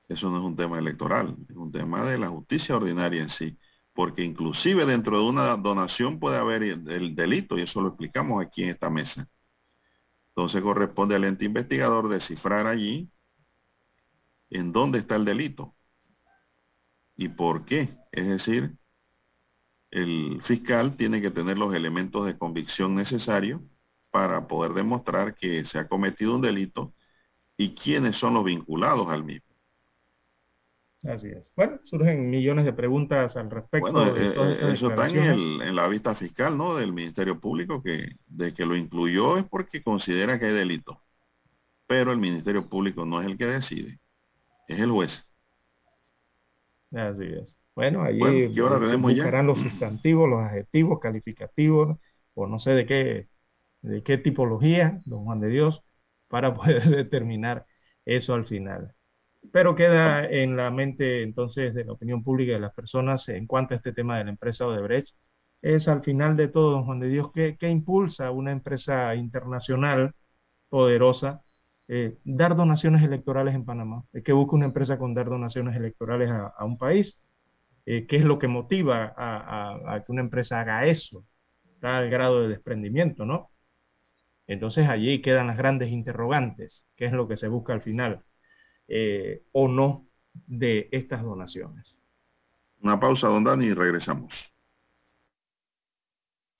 eso no es un tema electoral, es un tema de la justicia ordinaria en sí, porque inclusive dentro de una donación puede haber el delito y eso lo explicamos aquí en esta mesa. Entonces corresponde al ente investigador descifrar allí en dónde está el delito y por qué. Es decir, el fiscal tiene que tener los elementos de convicción necesarios para poder demostrar que se ha cometido un delito y quiénes son los vinculados al mismo. Así es. Bueno, surgen millones de preguntas al respecto. Bueno, eh, eh, eso está en, la vista fiscal, ¿no? Del Ministerio Público, que de que lo incluyó es porque considera que hay delito. Pero el Ministerio Público no es el que decide, es el juez. Así es. Bueno, ahí buscarán los sustantivos, los adjetivos, calificativos, o no sé de qué, de qué tipología, don Juan de Dios, para poder determinar eso al final. Pero queda en la mente entonces de la opinión pública de las personas en cuanto a este tema de la empresa Odebrecht. Es al final de todo, Juan de Dios, ¿qué, impulsa una empresa internacional poderosa eh, dar donaciones electorales en Panamá? ¿Qué busca una empresa con dar donaciones electorales a, un país? Eh, ¿Qué es lo que motiva a, que una empresa haga eso? Tal grado de desprendimiento, ¿no? Entonces allí quedan las grandes interrogantes. ¿Qué es lo que se busca al final? Eh, o no de estas donaciones. Una pausa, don Dani, y regresamos.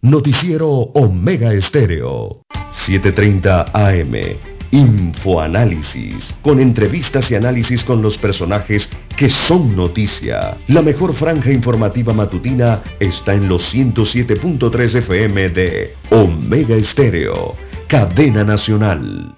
Noticiero Omega Estéreo, 7:30 AM. Infoanálisis, con entrevistas y análisis con los personajes que son noticia. La mejor franja informativa matutina está en los 107.3 FM de Omega Estéreo, cadena nacional.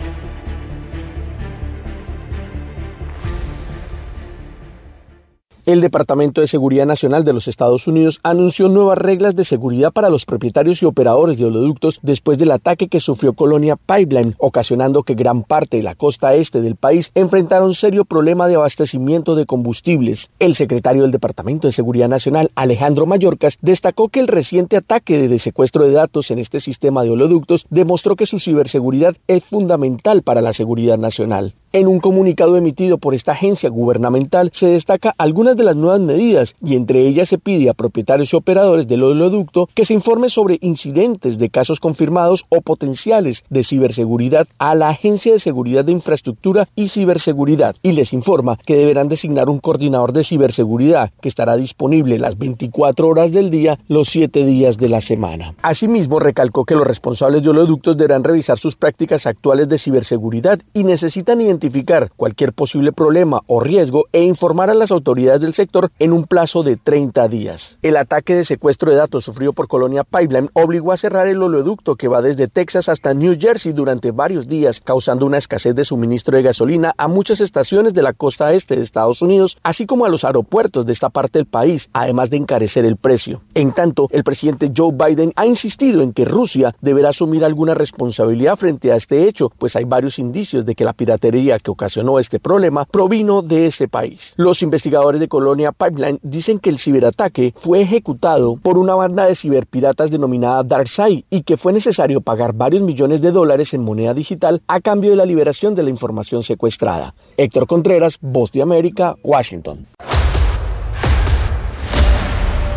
El Departamento de Seguridad Nacional de los Estados Unidos anunció nuevas reglas de seguridad para los propietarios y operadores de oleoductos después del ataque que sufrió Colonia Pipeline, ocasionando que gran parte de la costa este del país enfrentara un serio problema de abastecimiento de combustibles. El secretario del Departamento de Seguridad Nacional, Alejandro Mayorkas, destacó que el reciente ataque de secuestro de datos en este sistema de oleoductos demostró que su ciberseguridad es fundamental para la seguridad nacional. En un comunicado emitido por esta agencia gubernamental se destaca algunas de las nuevas medidas y entre ellas se pide a propietarios y operadores del oleoducto que se informe sobre incidentes de casos confirmados o potenciales de ciberseguridad a la Agencia de Seguridad de Infraestructura y Ciberseguridad y les informa que deberán designar un coordinador de ciberseguridad que estará disponible las 24 horas del día los 7 días de la semana. Asimismo recalcó que los responsables de oleoductos deberán revisar sus prácticas actuales de ciberseguridad y necesitan identificar identificar cualquier posible problema o riesgo e informar a las autoridades del sector en un plazo de 30 días. El ataque de secuestro de datos sufrido por Colonia Pipeline obligó a cerrar el oleoducto que va desde Texas hasta New Jersey durante varios días, causando una escasez de suministro de gasolina a muchas estaciones de la costa este de Estados Unidos, así como a los aeropuertos de esta parte del país, además de encarecer el precio. En tanto, el presidente Joe Biden ha insistido en que Rusia deberá asumir alguna responsabilidad frente a este hecho, pues hay varios indicios de que la piratería que ocasionó este problema provino de ese país. Los investigadores de Colonia Pipeline dicen que el ciberataque fue ejecutado por una banda de ciberpiratas denominada DarkSide y que fue necesario pagar varios millones de dólares en moneda digital a cambio de la liberación de la información secuestrada. Héctor Contreras, Voz de América, Washington.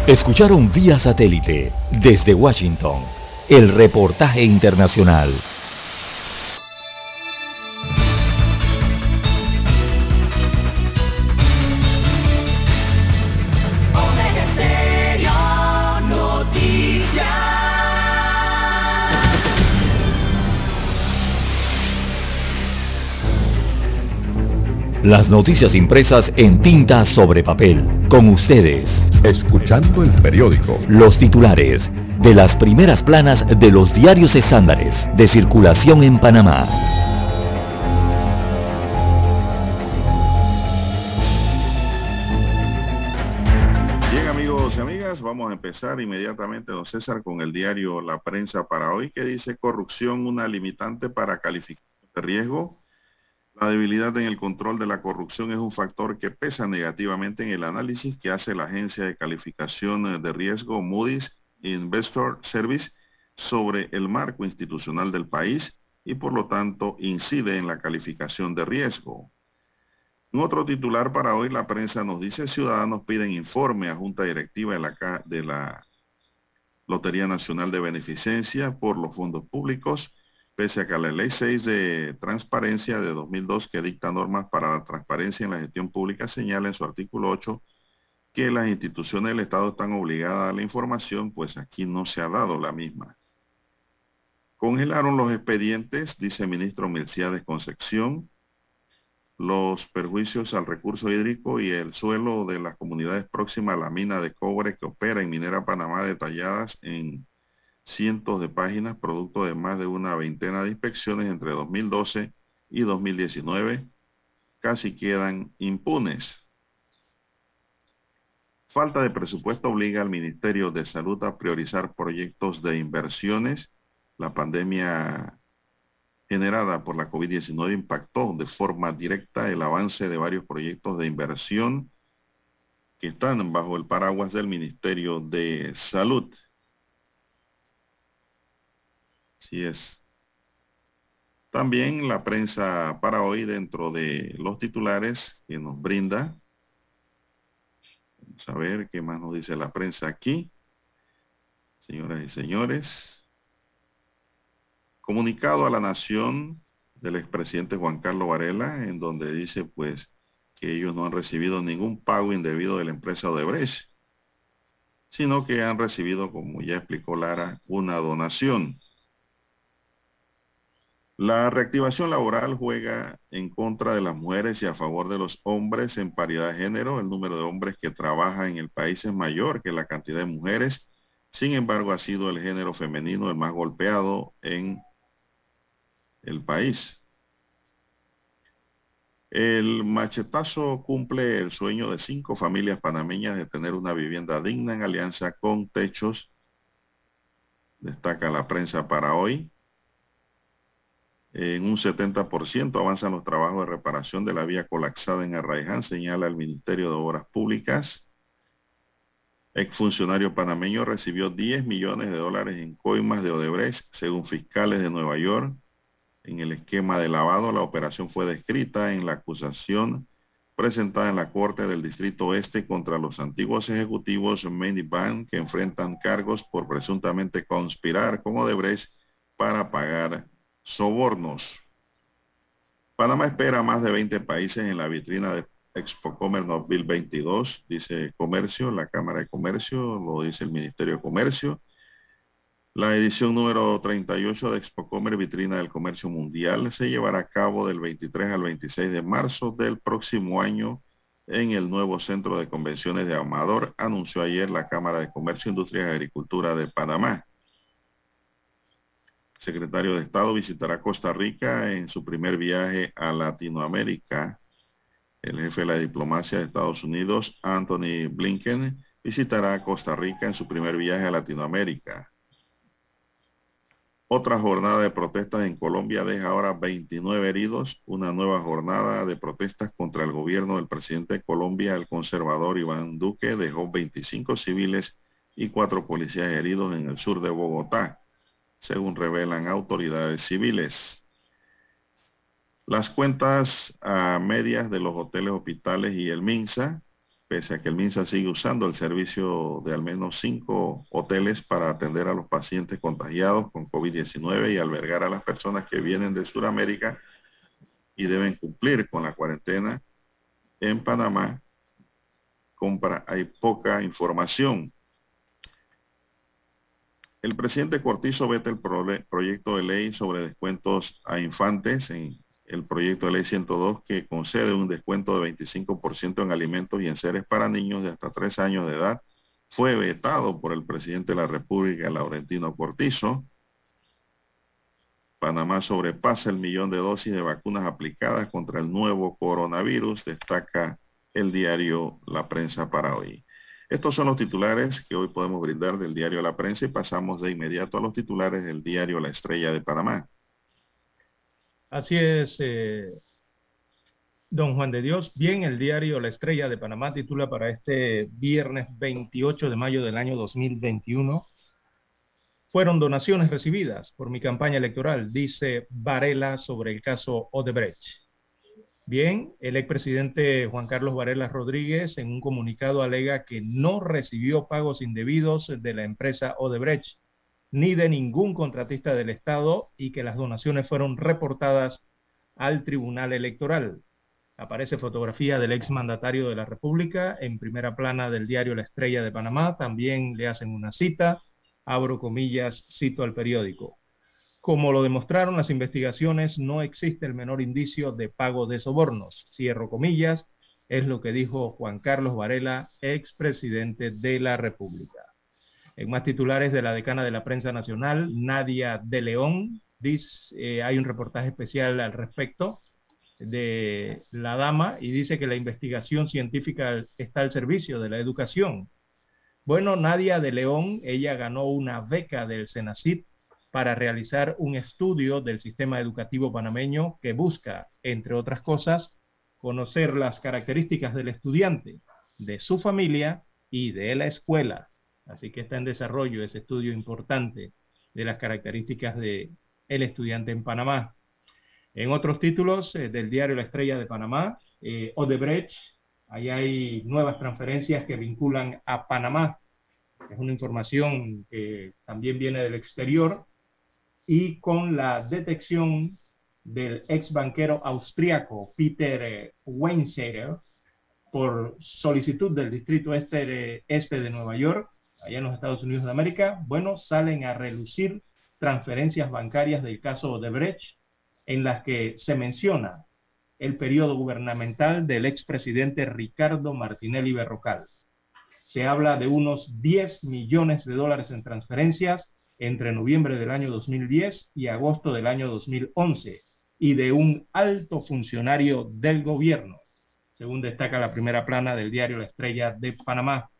Escucharon vía satélite desde Washington el reportaje internacional. Las noticias impresas en tinta sobre papel. Con ustedes. Escuchando el periódico. Los titulares de las primeras planas de los diarios estándares de circulación en Panamá. Bien amigos y amigas, vamos a empezar inmediatamente, don César, con el diario La Prensa para hoy que dice corrupción una limitante para calificación de riesgo. La debilidad en el control de la corrupción es un factor que pesa negativamente en el análisis que hace la agencia de calificación de riesgo Moody's Investor Service sobre el marco institucional del país y por lo tanto incide en la calificación de riesgo. En otro titular para hoy, la prensa nos dice, ciudadanos piden informe a Junta Directiva de la, de la Lotería Nacional de Beneficencia por los fondos públicos pese a que la Ley 6 de Transparencia de 2002, que dicta normas para la transparencia en la gestión pública, señala en su artículo 8 que las instituciones del Estado están obligadas a la información, pues aquí no se ha dado la misma. Congelaron los expedientes, dice el ministro Melciades Concepción, los perjuicios al recurso hídrico y el suelo de las comunidades próximas a la mina de cobre que opera en Minera Panamá detalladas en cientos de páginas, producto de más de una veintena de inspecciones entre 2012 y 2019, casi quedan impunes. Falta de presupuesto obliga al Ministerio de Salud a priorizar proyectos de inversiones. La pandemia generada por la COVID-19 impactó de forma directa el avance de varios proyectos de inversión que están bajo el paraguas del Ministerio de Salud. Así es. También la prensa para hoy dentro de los titulares que nos brinda. Vamos a ver qué más nos dice la prensa aquí. Señoras y señores. Comunicado a la nación del expresidente Juan Carlos Varela, en donde dice pues que ellos no han recibido ningún pago indebido de la empresa Odebrecht, sino que han recibido, como ya explicó Lara, una donación. La reactivación laboral juega en contra de las mujeres y a favor de los hombres en paridad de género. El número de hombres que trabaja en el país es mayor que la cantidad de mujeres. Sin embargo, ha sido el género femenino el más golpeado en el país. El machetazo cumple el sueño de cinco familias panameñas de tener una vivienda digna en alianza con techos. Destaca la prensa para hoy. En un 70% avanzan los trabajos de reparación de la vía colapsada en Arraiján, señala el Ministerio de Obras Públicas. Exfuncionario panameño recibió 10 millones de dólares en coimas de Odebrecht, según fiscales de Nueva York. En el esquema de lavado, la operación fue descrita en la acusación presentada en la Corte del Distrito Oeste contra los antiguos ejecutivos Bank que enfrentan cargos por presuntamente conspirar con Odebrecht para pagar sobornos. Panamá espera más de 20 países en la vitrina de Expo Comer 2022, dice Comercio, la Cámara de Comercio, lo dice el Ministerio de Comercio. La edición número 38 de Expocomer Vitrina del Comercio Mundial se llevará a cabo del 23 al 26 de marzo del próximo año en el nuevo Centro de Convenciones de Amador, anunció ayer la Cámara de Comercio, Industria y Agricultura de Panamá. Secretario de Estado visitará Costa Rica en su primer viaje a Latinoamérica. El jefe de la diplomacia de Estados Unidos, Anthony Blinken, visitará Costa Rica en su primer viaje a Latinoamérica. Otra jornada de protestas en Colombia deja ahora 29 heridos, una nueva jornada de protestas contra el gobierno del presidente de Colombia, el conservador Iván Duque, dejó 25 civiles y cuatro policías heridos en el sur de Bogotá, según revelan autoridades civiles. Las cuentas a medias de los hoteles, hospitales y el MINSA pese a que el MINSA sigue usando el servicio de al menos cinco hoteles para atender a los pacientes contagiados con COVID-19 y albergar a las personas que vienen de Sudamérica y deben cumplir con la cuarentena, en Panamá compra, hay poca información. El presidente Cortizo vete el proyecto de ley sobre descuentos a infantes en el proyecto de ley 102 que concede un descuento de 25% en alimentos y en seres para niños de hasta tres años de edad, fue vetado por el presidente de la República, Laurentino Cortizo. Panamá sobrepasa el millón de dosis de vacunas aplicadas contra el nuevo coronavirus, destaca el diario La Prensa para hoy. Estos son los titulares que hoy podemos brindar del diario La Prensa y pasamos de inmediato a los titulares del diario La Estrella de Panamá. Así es, eh, don Juan de Dios. Bien, el diario La Estrella de Panamá titula para este viernes 28 de mayo del año 2021. Fueron donaciones recibidas por mi campaña electoral, dice Varela sobre el caso Odebrecht. Bien, el expresidente Juan Carlos Varela Rodríguez en un comunicado alega que no recibió pagos indebidos de la empresa Odebrecht ni de ningún contratista del Estado y que las donaciones fueron reportadas al Tribunal Electoral. Aparece fotografía del exmandatario de la República en primera plana del diario La Estrella de Panamá. También le hacen una cita. Abro comillas, cito al periódico. Como lo demostraron las investigaciones, no existe el menor indicio de pago de sobornos. Cierro comillas, es lo que dijo Juan Carlos Varela, expresidente de la República. En más titulares de la decana de la prensa nacional, Nadia de León, dice, eh, hay un reportaje especial al respecto de la dama y dice que la investigación científica está al servicio de la educación. Bueno, Nadia de León, ella ganó una beca del CENACIP para realizar un estudio del sistema educativo panameño que busca, entre otras cosas, conocer las características del estudiante, de su familia y de la escuela. Así que está en desarrollo ese estudio importante de las características el estudiante en Panamá. En otros títulos eh, del diario La Estrella de Panamá, eh, Odebrecht, ahí hay nuevas transferencias que vinculan a Panamá. Es una información que también viene del exterior y con la detección del ex banquero austriaco Peter eh, Weinseiter por solicitud del distrito este este de Nueva York, allá en los Estados Unidos de América, bueno, salen a relucir transferencias bancarias del caso de Brecht, en las que se menciona el periodo gubernamental del expresidente Ricardo Martinelli Berrocal. Se habla de unos 10 millones de dólares en transferencias entre noviembre del año 2010 y agosto del año 2011 y de un alto funcionario del gobierno, según destaca la primera plana del diario La Estrella de Panamá.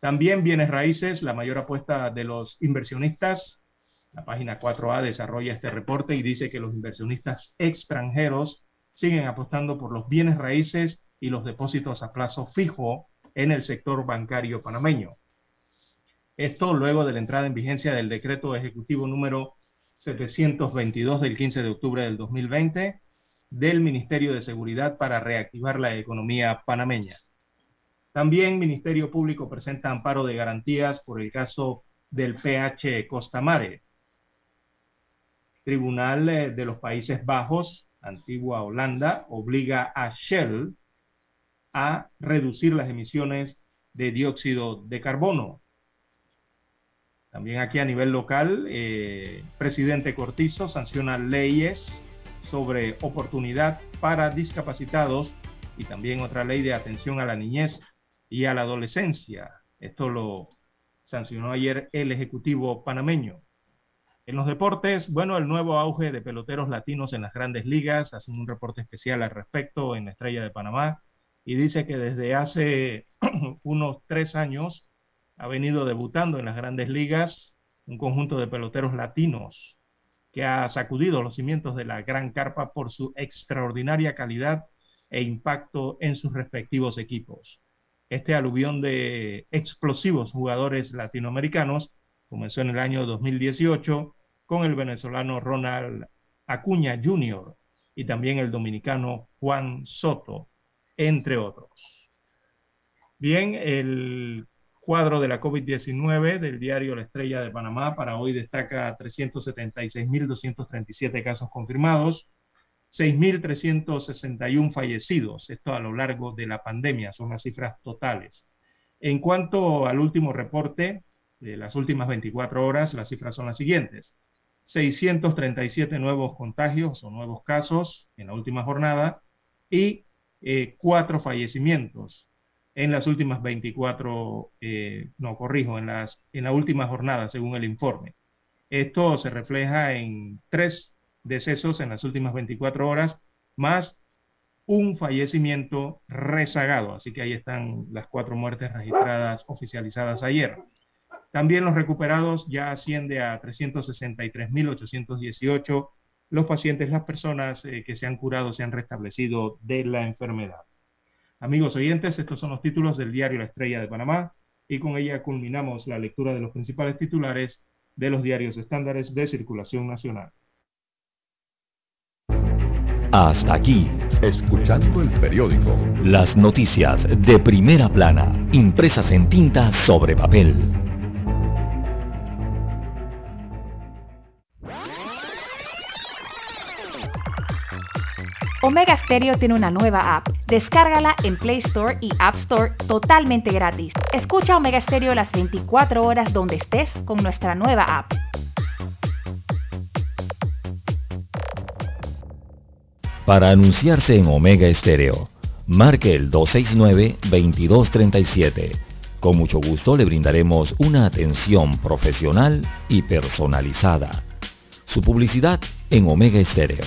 También bienes raíces, la mayor apuesta de los inversionistas. La página 4A desarrolla este reporte y dice que los inversionistas extranjeros siguen apostando por los bienes raíces y los depósitos a plazo fijo en el sector bancario panameño. Esto luego de la entrada en vigencia del decreto ejecutivo número 722 del 15 de octubre del 2020 del Ministerio de Seguridad para reactivar la economía panameña. También Ministerio Público presenta amparo de garantías por el caso del PH Costamare. Tribunal eh, de los Países Bajos, antigua Holanda, obliga a Shell a reducir las emisiones de dióxido de carbono. También aquí a nivel local, eh, presidente Cortizo sanciona leyes sobre oportunidad para discapacitados y también otra ley de atención a la niñez y a la adolescencia. Esto lo sancionó ayer el Ejecutivo panameño. En los deportes, bueno, el nuevo auge de peloteros latinos en las grandes ligas, hacen un reporte especial al respecto en la Estrella de Panamá y dice que desde hace unos tres años ha venido debutando en las grandes ligas un conjunto de peloteros latinos que ha sacudido los cimientos de la gran carpa por su extraordinaria calidad e impacto en sus respectivos equipos. Este aluvión de explosivos jugadores latinoamericanos comenzó en el año 2018 con el venezolano Ronald Acuña Jr. y también el dominicano Juan Soto, entre otros. Bien, el cuadro de la COVID-19 del diario La Estrella de Panamá para hoy destaca 376.237 casos confirmados, 6.361 fallecidos, esto a lo largo de la pandemia, son las cifras totales. En cuanto al último reporte de las últimas 24 horas, las cifras son las siguientes. 637 nuevos contagios o nuevos casos en la última jornada y eh, fallecimientos en las últimas 24, eh, no, corrijo, en, las, en la última jornada, según el informe. Esto se refleja en tres decesos en las últimas 24 horas, más un fallecimiento rezagado. Así que ahí están las cuatro muertes registradas oficializadas ayer. También los recuperados ya asciende a 363.818 los pacientes, las personas eh, que se han curado, se han restablecido de la enfermedad. Amigos oyentes, estos son los títulos del diario La Estrella de Panamá y con ella culminamos la lectura de los principales titulares de los diarios estándares de circulación nacional. Hasta aquí, escuchando el periódico. Las noticias de primera plana, impresas en tinta sobre papel. Omega Stereo tiene una nueva app. Descárgala en Play Store y App Store totalmente gratis. Escucha Omega Stereo las 24 horas donde estés con nuestra nueva app. Para anunciarse en Omega Stereo, marque el 269-2237. Con mucho gusto le brindaremos una atención profesional y personalizada. Su publicidad en Omega Stereo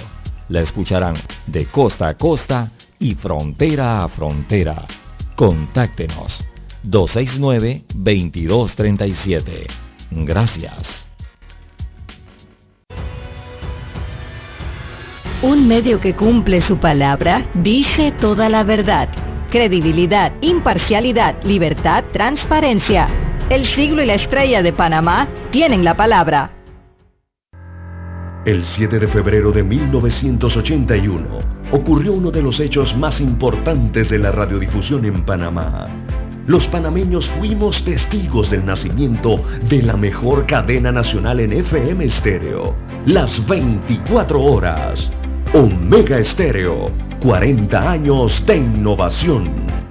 la escucharán de costa a costa y frontera a frontera. Contáctenos 269-2237. Gracias. Un medio que cumple su palabra dice toda la verdad. Credibilidad, imparcialidad, libertad, transparencia. El siglo y la estrella de Panamá tienen la palabra. El 7 de febrero de 1981 ocurrió uno de los hechos más importantes de la radiodifusión en Panamá. Los panameños fuimos testigos del nacimiento de la mejor cadena nacional en FM estéreo, las 24 horas. Omega Estéreo, 40 años de innovación.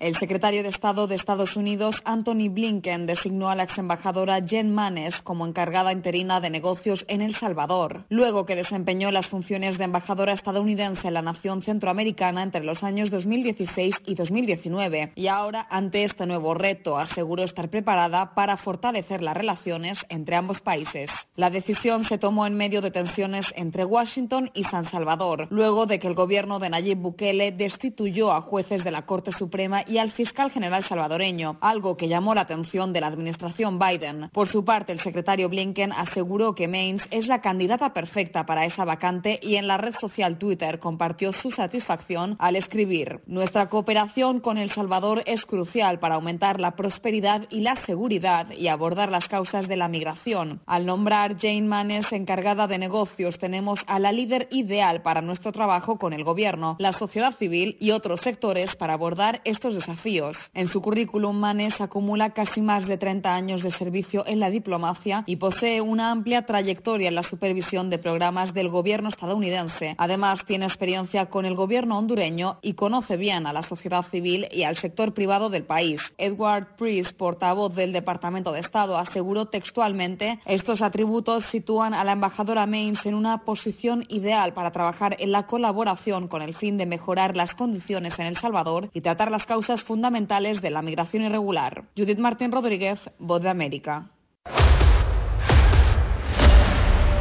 El secretario de Estado de Estados Unidos, Anthony Blinken, designó a la ex embajadora Jen Manes como encargada interina de negocios en El Salvador, luego que desempeñó las funciones de embajadora estadounidense en la nación centroamericana entre los años 2016 y 2019. Y ahora, ante este nuevo reto, aseguró estar preparada para fortalecer las relaciones entre ambos países. La decisión se tomó en medio de tensiones entre Washington y San Salvador, luego de que el gobierno de Nayib Bukele destituyó a jueces de la Corte Suprema y al fiscal general salvadoreño, algo que llamó la atención de la administración Biden. Por su parte, el secretario Blinken aseguró que Maines es la candidata perfecta para esa vacante y en la red social Twitter compartió su satisfacción al escribir, Nuestra cooperación con El Salvador es crucial para aumentar la prosperidad y la seguridad y abordar las causas de la migración. Al nombrar Jane Manes encargada de negocios, tenemos a la líder ideal para nuestro trabajo con el gobierno, la sociedad civil y otros sectores para abordar estos desafíos. En su currículum, Manes acumula casi más de 30 años de servicio en la diplomacia y posee una amplia trayectoria en la supervisión de programas del gobierno estadounidense. Además, tiene experiencia con el gobierno hondureño y conoce bien a la sociedad civil y al sector privado del país. Edward Priest, portavoz del Departamento de Estado, aseguró textualmente estos atributos sitúan a la embajadora Maines en una posición ideal para trabajar en la colaboración con el fin de mejorar las condiciones en El Salvador y tratar las causas fundamentales de la migración irregular. Judith Martín Rodríguez, Voz de América.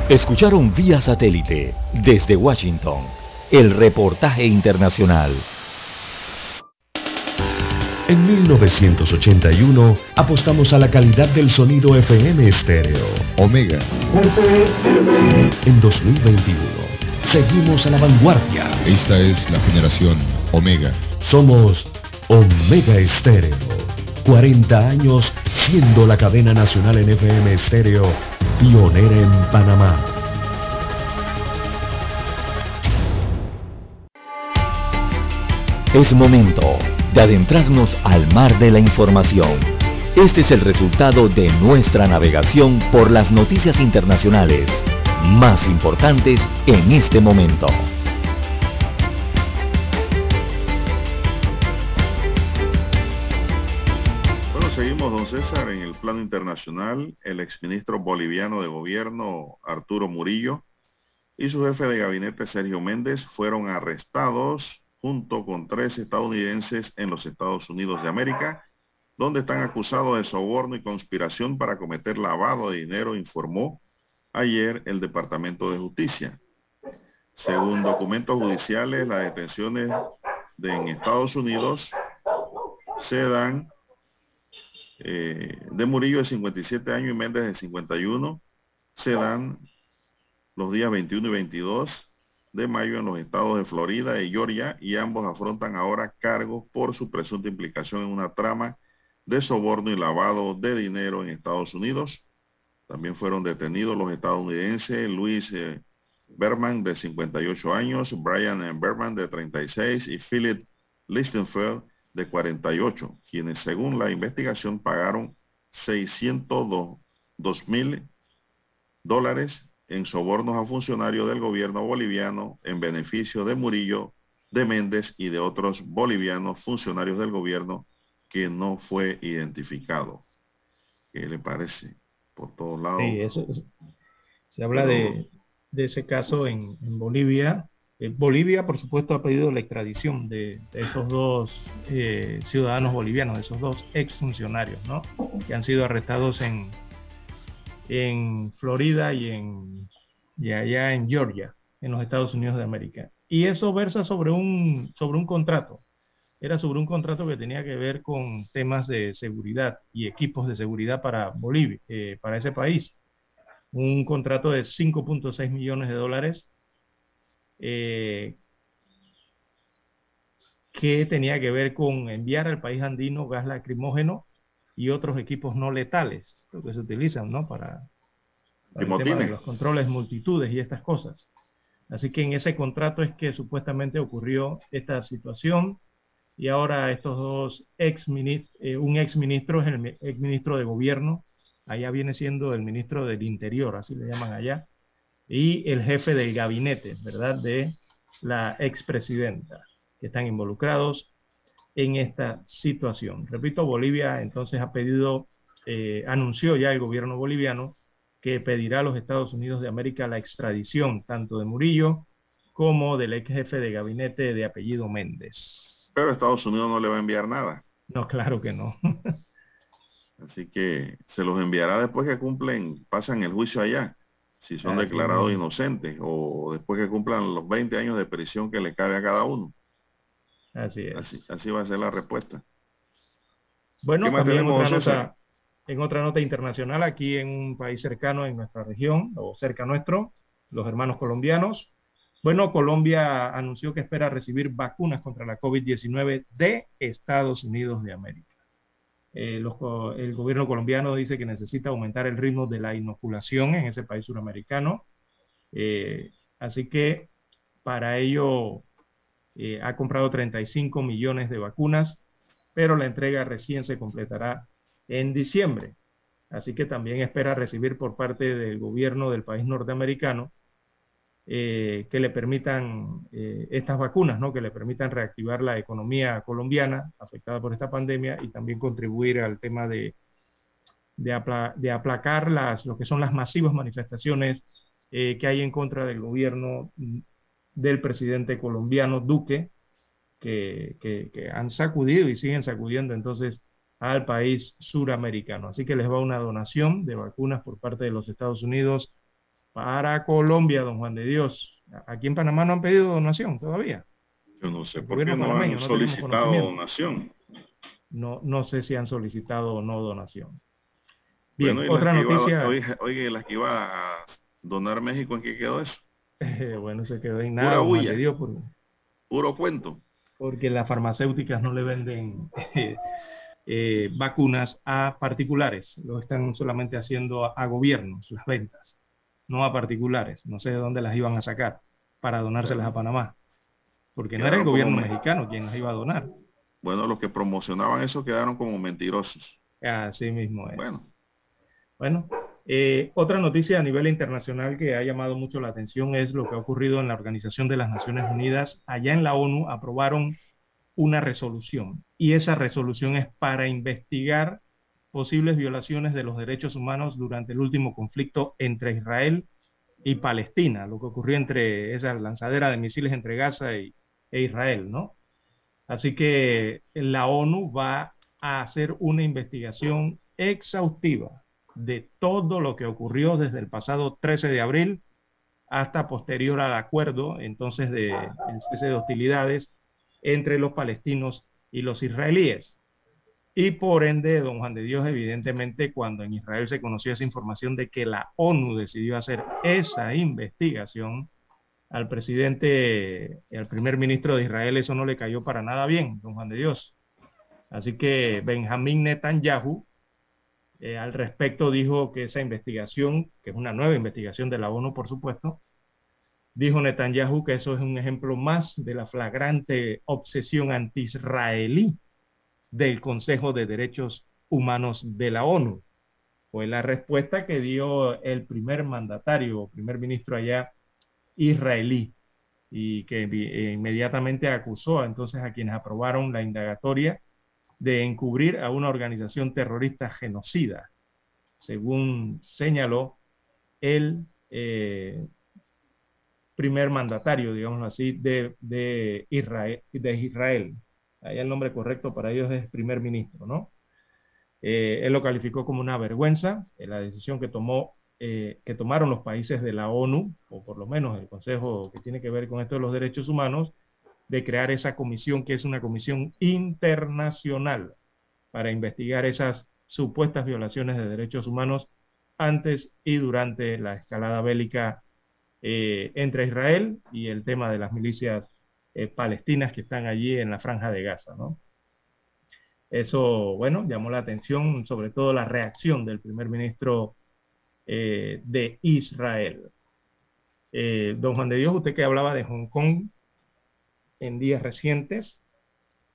Escucharon vía satélite desde Washington el reportaje internacional. En 1981 apostamos a la calidad del sonido FM estéreo. Omega. En 2021 seguimos a la vanguardia. Esta es la generación Omega. Somos Omega Estéreo. 40 años siendo la cadena nacional en FM estéreo pionera en Panamá. Es momento de adentrarnos al mar de la información. Este es el resultado de nuestra navegación por las noticias internacionales más importantes en este momento. César, en el plano internacional. El exministro boliviano de gobierno, Arturo Murillo, y su jefe de gabinete, Sergio Méndez, fueron arrestados junto con tres estadounidenses en los Estados Unidos de América, donde están acusados de soborno y conspiración para cometer lavado de dinero, informó ayer el Departamento de Justicia. Según documentos judiciales, las detenciones de, en Estados Unidos se dan eh, de Murillo de 57 años y Méndez de 51, se dan los días 21 y 22 de mayo en los estados de Florida y Georgia y ambos afrontan ahora cargos por su presunta implicación en una trama de soborno y lavado de dinero en Estados Unidos. También fueron detenidos los estadounidenses Luis eh, Berman de 58 años, Brian Berman de 36 y Philip Lichtenfeld de 48, quienes según la investigación pagaron 602 mil dólares en sobornos a funcionarios del gobierno boliviano en beneficio de Murillo, de Méndez y de otros bolivianos funcionarios del gobierno que no fue identificado. ¿Qué le parece? Por todos lados. Sí, eso, se habla de, ese caso en, Bolivia. Eh, Bolivia, por supuesto, ha pedido la extradición de, esos dos eh, ciudadanos bolivianos, de esos dos exfuncionarios, ¿no? Que han sido arrestados en, en Florida y, en, allá en Georgia, en los Estados Unidos de América. Y eso versa sobre un, sobre un contrato. Era sobre un contrato que tenía que ver con temas de seguridad y equipos de seguridad para Bolivia, eh, para ese país. Un contrato de 5.6 millones de dólares eh, que tenía que ver con enviar al país andino gas lacrimógeno y otros equipos no letales, que se utilizan, ¿no? Para, los controles multitudes y estas cosas. Así que en ese contrato es que supuestamente ocurrió esta situación y ahora estos dos ex eh, un ex ministro es el ex ministro de gobierno, allá viene siendo el ministro del interior, así le llaman allá, y el jefe del gabinete, ¿verdad? De la expresidenta, que están involucrados en esta situación. Repito, Bolivia entonces ha pedido, eh, anunció ya el gobierno boliviano que pedirá a los Estados Unidos de América la extradición tanto de Murillo como del ex jefe de gabinete de apellido Méndez. Pero Estados Unidos no le va a enviar nada. No, claro que no. Así que se los enviará después que cumplen, pasan el juicio allá, si son declarados inocentes o después que cumplan los 20 años de prisión que le cabe a cada uno. Así es. Así, va a ser la respuesta. Bueno, también otra nota, en otra nota internacional, aquí en un país cercano en nuestra región o cerca nuestro, los hermanos colombianos. Bueno, Colombia anunció que espera recibir vacunas contra la COVID-19 de Estados Unidos de América. Eh, el gobierno colombiano dice que necesita aumentar el ritmo de la inoculación en ese país suramericano. Eh, así que para ello eh, ha comprado 35 millones de vacunas, pero la entrega recién se completará en diciembre. Así que también espera recibir por parte del gobierno del país norteamericano eh, que le permitan eh, estas vacunas, ¿no? que le permitan reactivar la economía colombiana afectada por esta pandemia y también contribuir al tema de, de, aplacar las, lo que son las masivas manifestaciones que hay en contra del gobierno del presidente colombiano Duque, que, que, han sacudido y siguen sacudiendo entonces al país suramericano. Así que les va una donación de vacunas por parte de los Estados Unidos para Colombia, don Juan de Dios. Aquí en Panamá no han pedido donación todavía. Yo no sé por qué no han solicitado donación. No, no sé si han solicitado o no donación. Bien, otra noticia. oye, las que iba a donar México, ¿en qué quedó eso? bueno, se quedó en nada. Puro Puro cuento. Porque las farmacéuticas no le venden eh, eh, vacunas a particulares, lo están solamente haciendo a, gobiernos, las ventas, no a particulares. No sé de dónde las iban a sacar para donárselas a Panamá. Porque no era el gobierno mexicano quien las iba a donar. Bueno, los que promocionaban eso quedaron como mentirosos. Así mismo es. Bueno. Bueno, eh, otra noticia a nivel internacional que ha llamado mucho la atención es lo que ha ocurrido en la Organización de las Naciones Unidas. Allá en la ONU aprobaron una resolución y esa resolución es para investigar posibles violaciones de los derechos humanos durante el último conflicto entre Israel y Palestina, lo que ocurrió entre esa lanzadera de misiles entre Gaza e Israel, ¿no? Así que la ONU va a hacer una investigación exhaustiva de todo lo que ocurrió desde el pasado 13 de abril hasta posterior al acuerdo entonces de cese de hostilidades entre los palestinos y los israelíes. Y por ende, don Juan de Dios, evidentemente, cuando en Israel se conoció esa información de que la ONU decidió hacer esa investigación, al presidente, al primer ministro de Israel, eso no le cayó para nada bien, don Juan de Dios. Así que Benjamín Netanyahu eh, al respecto dijo que esa investigación, que es una nueva investigación de la ONU, por supuesto, dijo Netanyahu que eso es un ejemplo más de la flagrante obsesión anti-israelí del Consejo de Derechos Humanos de la ONU. Fue la respuesta que dio el primer mandatario o primer ministro allá israelí y que inmediatamente acusó entonces a quienes aprobaron la indagatoria de encubrir a una organización terrorista genocida, según señaló el eh, primer mandatario, digamos así, de, Israel, de Israel. Ahí el nombre correcto para ellos es primer ministro, ¿no? Eh, él lo calificó como una vergüenza, eh, la decisión que tomó, que tomaron los países de la ONU, o por lo menos el Consejo que tiene que ver con esto de los derechos humanos, de crear esa comisión que es una comisión internacional para investigar esas supuestas violaciones de derechos humanos antes y durante la escalada bélica eh, entre Israel y el tema de las milicias eh, palestinas que están allí en la franja de Gaza, ¿no? Eso, bueno, llamó la atención, sobre todo la reacción del primer ministro eh, de Israel. don Juan de Dios, usted que hablaba de Hong Kong, en días recientes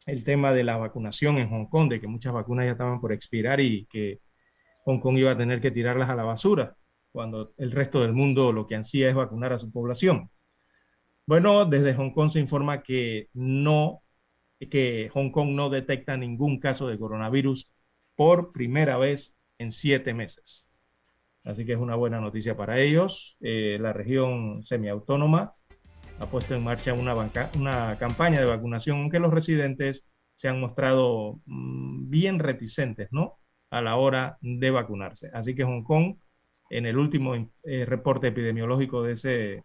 el tema de la vacunación en Hong Kong, de que muchas vacunas ya estaban por expirar y que Hong Kong iba a tener que tirarlas a la basura, cuando el resto del mundo lo que ansía es vacunar a su población. Bueno, desde Hong Kong se informa que no, que Hong Kong no detecta ningún caso de coronavirus por primera vez en siete meses. Así que es una buena noticia para ellos. Eh, la región semiautónoma ha puesto en marcha una, una campaña de vacunación, aunque los residentes se han mostrado mm, bien reticentes, ¿no? A la hora de vacunarse. Así que Hong Kong, en el último eh, reporte epidemiológico de, ese,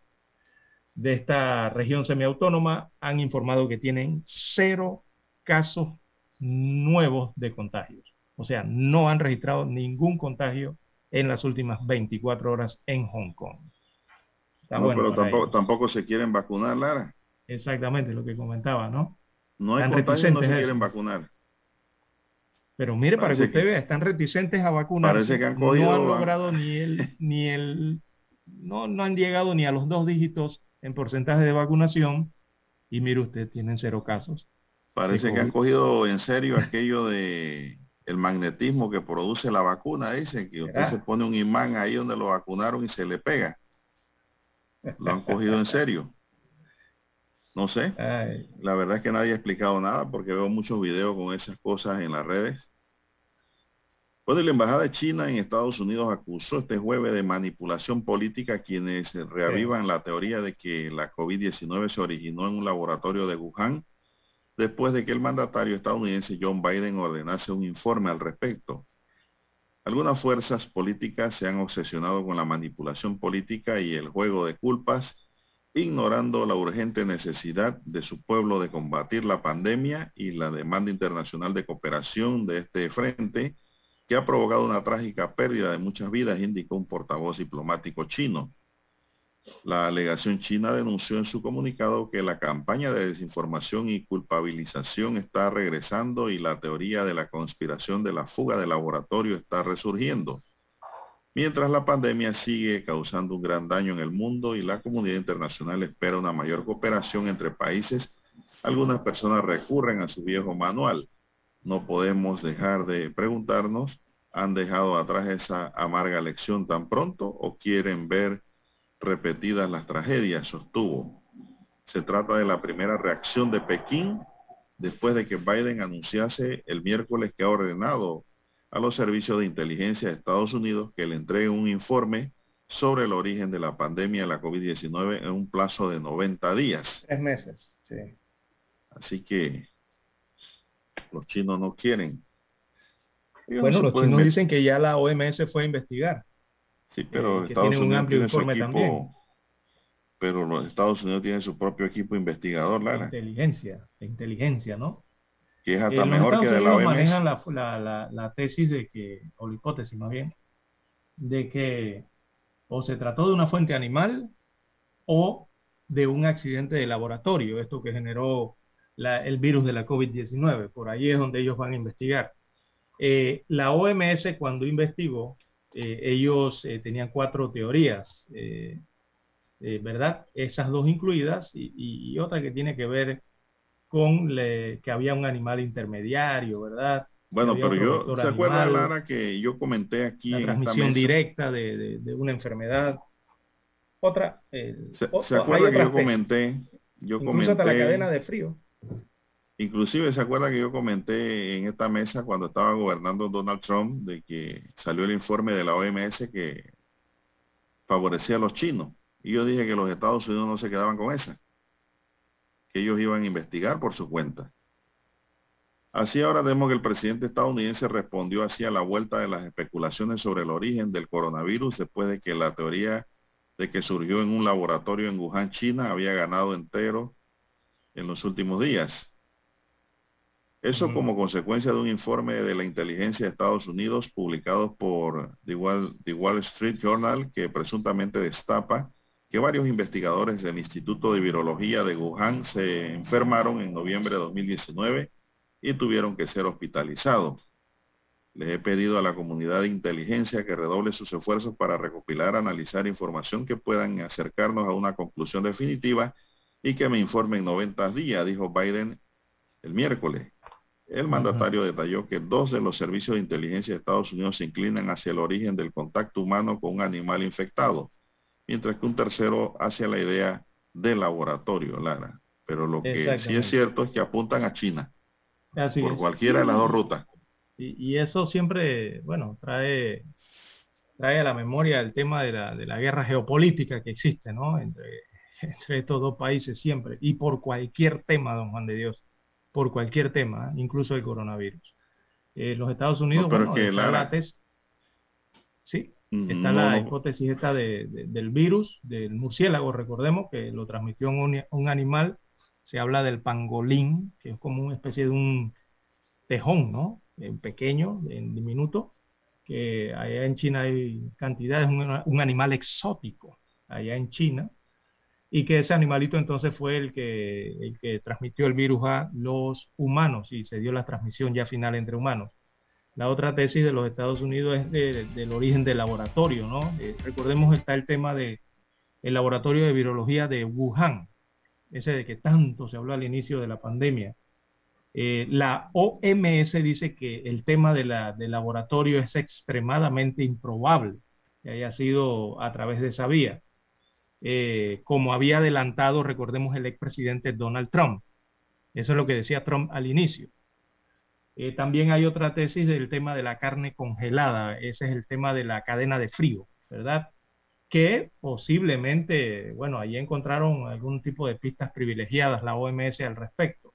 de esta región semiautónoma, han informado que tienen cero casos nuevos de contagios. O sea, no han registrado ningún contagio en las últimas 24 horas en Hong Kong. no, pero tampoco, tampoco, se quieren vacunar, Lara. Exactamente lo que comentaba, ¿no? No hay contagio, no se quieren vacunar. Pero mire, para que usted vea, están reticentes a vacunar. Parece que han cogido, no han logrado ni el, ni el, no, no han llegado ni a los dos dígitos en porcentaje de vacunación. Y mire usted, tienen cero casos. Parece que han cogido en serio aquello de el magnetismo que produce la vacuna, dicen que usted se pone un imán ahí donde lo vacunaron y se le pega. Lo han cogido en serio. No sé. La verdad es que nadie ha explicado nada porque veo muchos videos con esas cosas en las redes. Bueno, la Embajada de China en Estados Unidos acusó este jueves de manipulación política quienes reavivan la teoría de que la COVID-19 se originó en un laboratorio de Wuhan después de que el mandatario estadounidense John Biden ordenase un informe al respecto. Algunas fuerzas políticas se han obsesionado con la manipulación política y el juego de culpas ignorando la urgente necesidad de su pueblo de combatir la pandemia y la demanda internacional de cooperación de este frente, que ha provocado una trágica pérdida de muchas vidas, indicó un portavoz diplomático chino. La alegación china denunció en su comunicado que la campaña de desinformación y culpabilización está regresando y la teoría de la conspiración de la fuga de laboratorio está resurgiendo. Mientras la pandemia sigue causando un gran daño en el mundo y la comunidad internacional espera una mayor cooperación entre países, algunas personas recurren a su viejo manual. No podemos dejar de preguntarnos, ¿han dejado atrás esa amarga lección tan pronto o quieren ver repetidas las tragedias? Sostuvo. Se trata de la primera reacción de Pekín después de que Biden anunciase el miércoles que ha ordenado a los servicios de inteligencia de Estados Unidos que le entreguen un informe sobre el origen de la pandemia de la COVID-19 en un plazo de 90 días. Tres meses, sí. Así que los chinos no quieren. bueno, los chinos dicen que ya la OMS fue a investigar. Sí, pero eh, Estados Unidos tiene su equipo, pero los Estados Unidos tienen su propio equipo investigador, Lara. Inteligencia, inteligencia, ¿no? que es hasta mejor que de la OMS. manejan la, tesis de que, o la hipótesis más bien, de que o se trató de una fuente animal o de un accidente de laboratorio, esto que generó el virus de la COVID-19. Por ahí es donde ellos van a investigar. Eh, la OMS cuando investigó, eh, ellos eh, tenían cuatro teorías, ¿verdad? Esas dos incluidas y, otra que tiene que ver con que había un animal intermediario, ¿verdad? Bueno, pero yo, ¿se acuerda, Lara, que yo comenté aquí? La transmisión directa de, una enfermedad. Otra. ¿Se, acuerda que yo comenté? Yo comenté, hasta la cadena de frío. Inclusive se acuerda que yo comenté en esta mesa cuando estaba gobernando Donald Trump de que salió el informe de la OMS que favorecía a los chinos. Y yo dije que los Estados Unidos no se quedaban con esa ellos iban a investigar por su cuenta. Así ahora vemos que el presidente estadounidense respondió hacia la vuelta de las especulaciones sobre el origen del coronavirus después de que la teoría de que surgió en un laboratorio en Wuhan, China, había ganado entero en los últimos días. Eso como consecuencia de un informe de la inteligencia de Estados Unidos publicado por The Wall Street Journal que presuntamente destapa que varios investigadores del Instituto de Virología de Wuhan se enfermaron en noviembre de 2019 y tuvieron que ser hospitalizados. Les he pedido a la comunidad de inteligencia que redoble sus esfuerzos para recopilar, analizar información que puedan acercarnos a una conclusión definitiva y que me informen 90 días, dijo Biden el miércoles. El mandatario detalló que dos de los servicios de inteligencia de Estados Unidos se inclinan hacia el origen del contacto humano con un animal infectado mientras que un tercero hacia la idea de laboratorio, Lara. Pero lo que sí es cierto es que apuntan a China, por cualquiera de las dos rutas. Y, eso siempre, bueno, trae, trae a la memoria el tema de la, de la guerra geopolítica que existe, ¿no? Entre, entre estos dos países siempre, y por cualquier tema, don Juan de Dios, por cualquier tema, incluso el coronavirus. Eh, los Estados Unidos, pero que Lara, sí, Está la hipótesis esta del virus, del murciélago, recordemos que lo transmitió un, un, animal, se habla del pangolín, que es como una especie de un, tejón, ¿no? En pequeño, en diminuto, que allá en China hay cantidades, un, un animal exótico allá en China, y que ese animalito entonces fue el que, el que transmitió el virus a los humanos y se dio la transmisión ya final entre humanos. La otra tesis de los Estados Unidos es del origen del laboratorio, ¿no? Eh, recordemos está el tema del el laboratorio de virología de Wuhan, ese de que tanto se habló al inicio de la pandemia. Eh, la OMS dice que el tema de la, del laboratorio es extremadamente improbable que haya sido a través de esa vía. Eh, como había adelantado, recordemos, el expresidente Donald Trump. Eso es lo que decía Trump al inicio. Eh, también hay otra tesis del tema de la carne congelada, ese es el tema de la cadena de frío, ¿verdad? Que posiblemente, bueno, ahí encontraron algún tipo de pistas privilegiadas la OMS al respecto.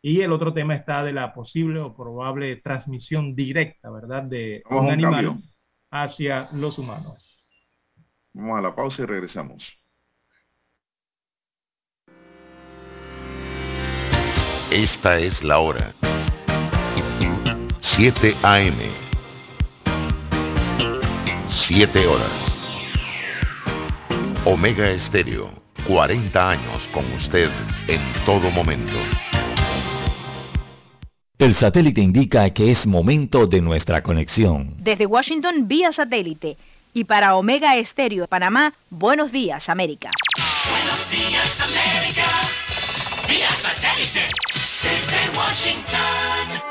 Y el otro tema está de la posible o probable transmisión directa, ¿verdad? De un animal hacia los humanos. Vamos a la pausa y regresamos. Esta es la hora. 7 AM. 7 horas. Omega Estéreo, 40 años con usted en todo momento. El satélite indica que es momento de nuestra conexión. Desde Washington, vía satélite y para Omega Estéreo de Panamá, buenos días, América. Buenos días, América. Vía satélite. Desde Washington.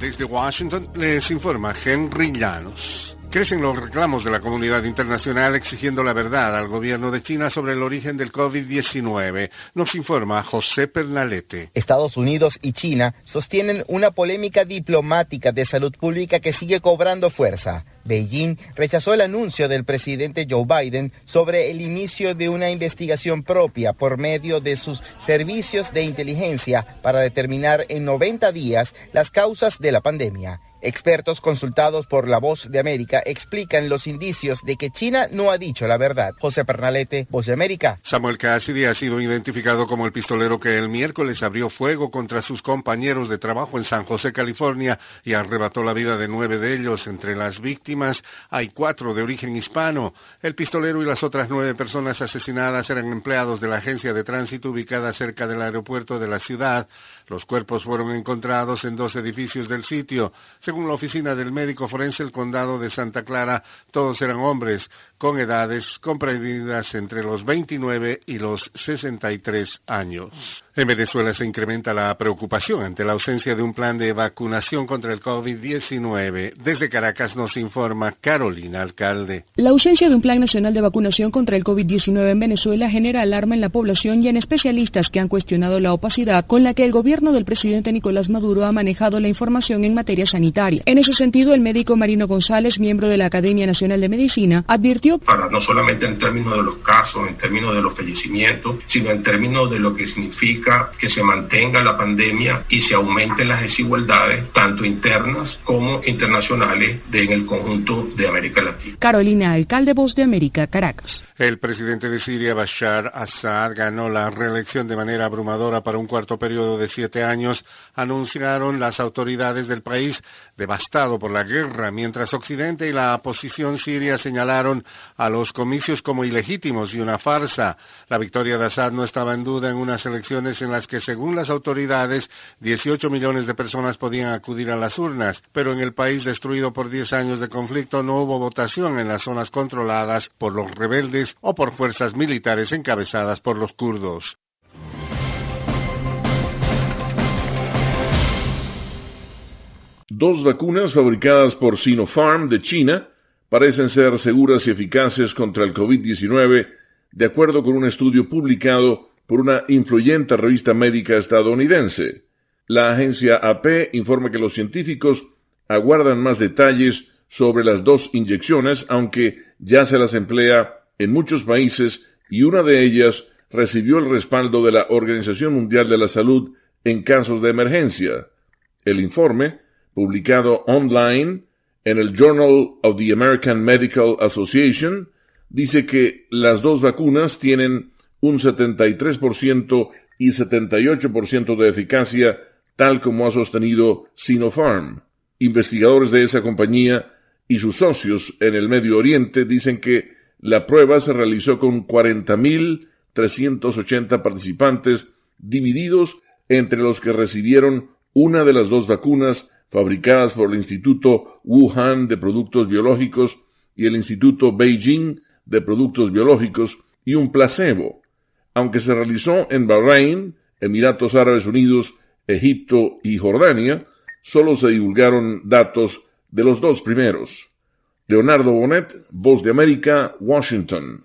Desde Washington les informa Henry Llanos. Crecen los reclamos de la comunidad internacional exigiendo la verdad al gobierno de China sobre el origen del COVID-19. Nos informa José Pernalete. Estados Unidos y China sostienen una polémica diplomática de salud pública que sigue cobrando fuerza. Beijing rechazó el anuncio del presidente Joe Biden sobre el inicio de una investigación propia por medio de sus servicios de inteligencia para determinar en 90 días las causas de la pandemia. Expertos consultados por La Voz de América explican los indicios de que China no ha dicho la verdad. José Pernalete, Voz de América. Samuel Cassidy ha sido identificado como el pistolero que el miércoles abrió fuego contra sus compañeros de trabajo en San José, California, y arrebató la vida de nueve de ellos. Entre las víctimas hay cuatro de origen hispano. El pistolero y las otras nueve personas asesinadas eran empleados de la agencia de tránsito ubicada cerca del aeropuerto de la ciudad. Los cuerpos fueron encontrados en dos edificios del sitio. Según la oficina del médico forense del condado de Santa Clara, todos eran hombres con edades comprendidas entre los 29 y los 63 años. En Venezuela se incrementa la preocupación ante la ausencia de un plan de vacunación contra el COVID-19. Desde Caracas nos informa Carolina Alcalde. La ausencia de un plan nacional de vacunación contra el COVID-19 en Venezuela genera alarma en la población y en especialistas que han cuestionado la opacidad con la que el gobierno del presidente Nicolás Maduro ha manejado la información en materia sanitaria. En ese sentido, el médico Marino González, miembro de la Academia Nacional de Medicina, advirtió para no solamente en términos de los casos, en términos de los fallecimientos, sino en términos de lo que significa que se mantenga la pandemia y se aumenten las desigualdades, tanto internas como internacionales, en el conjunto de América Latina. Carolina, alcalde Voz de América, Caracas. El presidente de Siria, Bashar Assad, ganó la reelección de manera abrumadora para un cuarto periodo de siete años, anunciaron las autoridades del país devastado por la guerra, mientras Occidente y la oposición siria señalaron a los comicios como ilegítimos y una farsa. La victoria de Assad no estaba en duda en unas elecciones en las que, según las autoridades, 18 millones de personas podían acudir a las urnas, pero en el país destruido por 10 años de conflicto no hubo votación en las zonas controladas por los rebeldes o por fuerzas militares encabezadas por los kurdos. Dos vacunas fabricadas por Sinopharm de China parecen ser seguras y eficaces contra el COVID-19, de acuerdo con un estudio publicado por una influyente revista médica estadounidense. La agencia AP informa que los científicos aguardan más detalles sobre las dos inyecciones, aunque ya se las emplea en muchos países y una de ellas recibió el respaldo de la Organización Mundial de la Salud en casos de emergencia. El informe, publicado online en el Journal of the American Medical Association dice que las dos vacunas tienen un 73% y 78% de eficacia, tal como ha sostenido Sinopharm. Investigadores de esa compañía y sus socios en el Medio Oriente dicen que la prueba se realizó con 40.380 participantes divididos entre los que recibieron una de las dos vacunas fabricadas por el Instituto Wuhan de Productos Biológicos y el Instituto Beijing de Productos Biológicos y un placebo, aunque se realizó en Bahrein, Emiratos Árabes Unidos, Egipto y Jordania, solo se divulgaron datos de los dos primeros. Leonardo Bonet, Voz de América, Washington.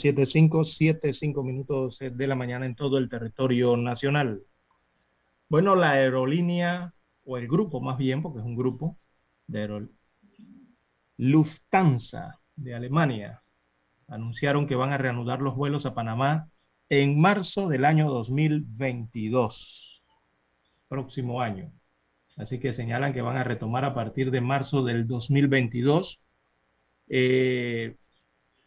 Las 7.5, 7.5 minutos de la mañana en todo el territorio nacional. Bueno, la aerolínea, o el grupo más bien, porque es un grupo de aerol- Lufthansa de Alemania, anunciaron que van a reanudar los vuelos a Panamá en marzo del año 2022, próximo año. Así que señalan que van a retomar a partir de marzo del 2022. Eh,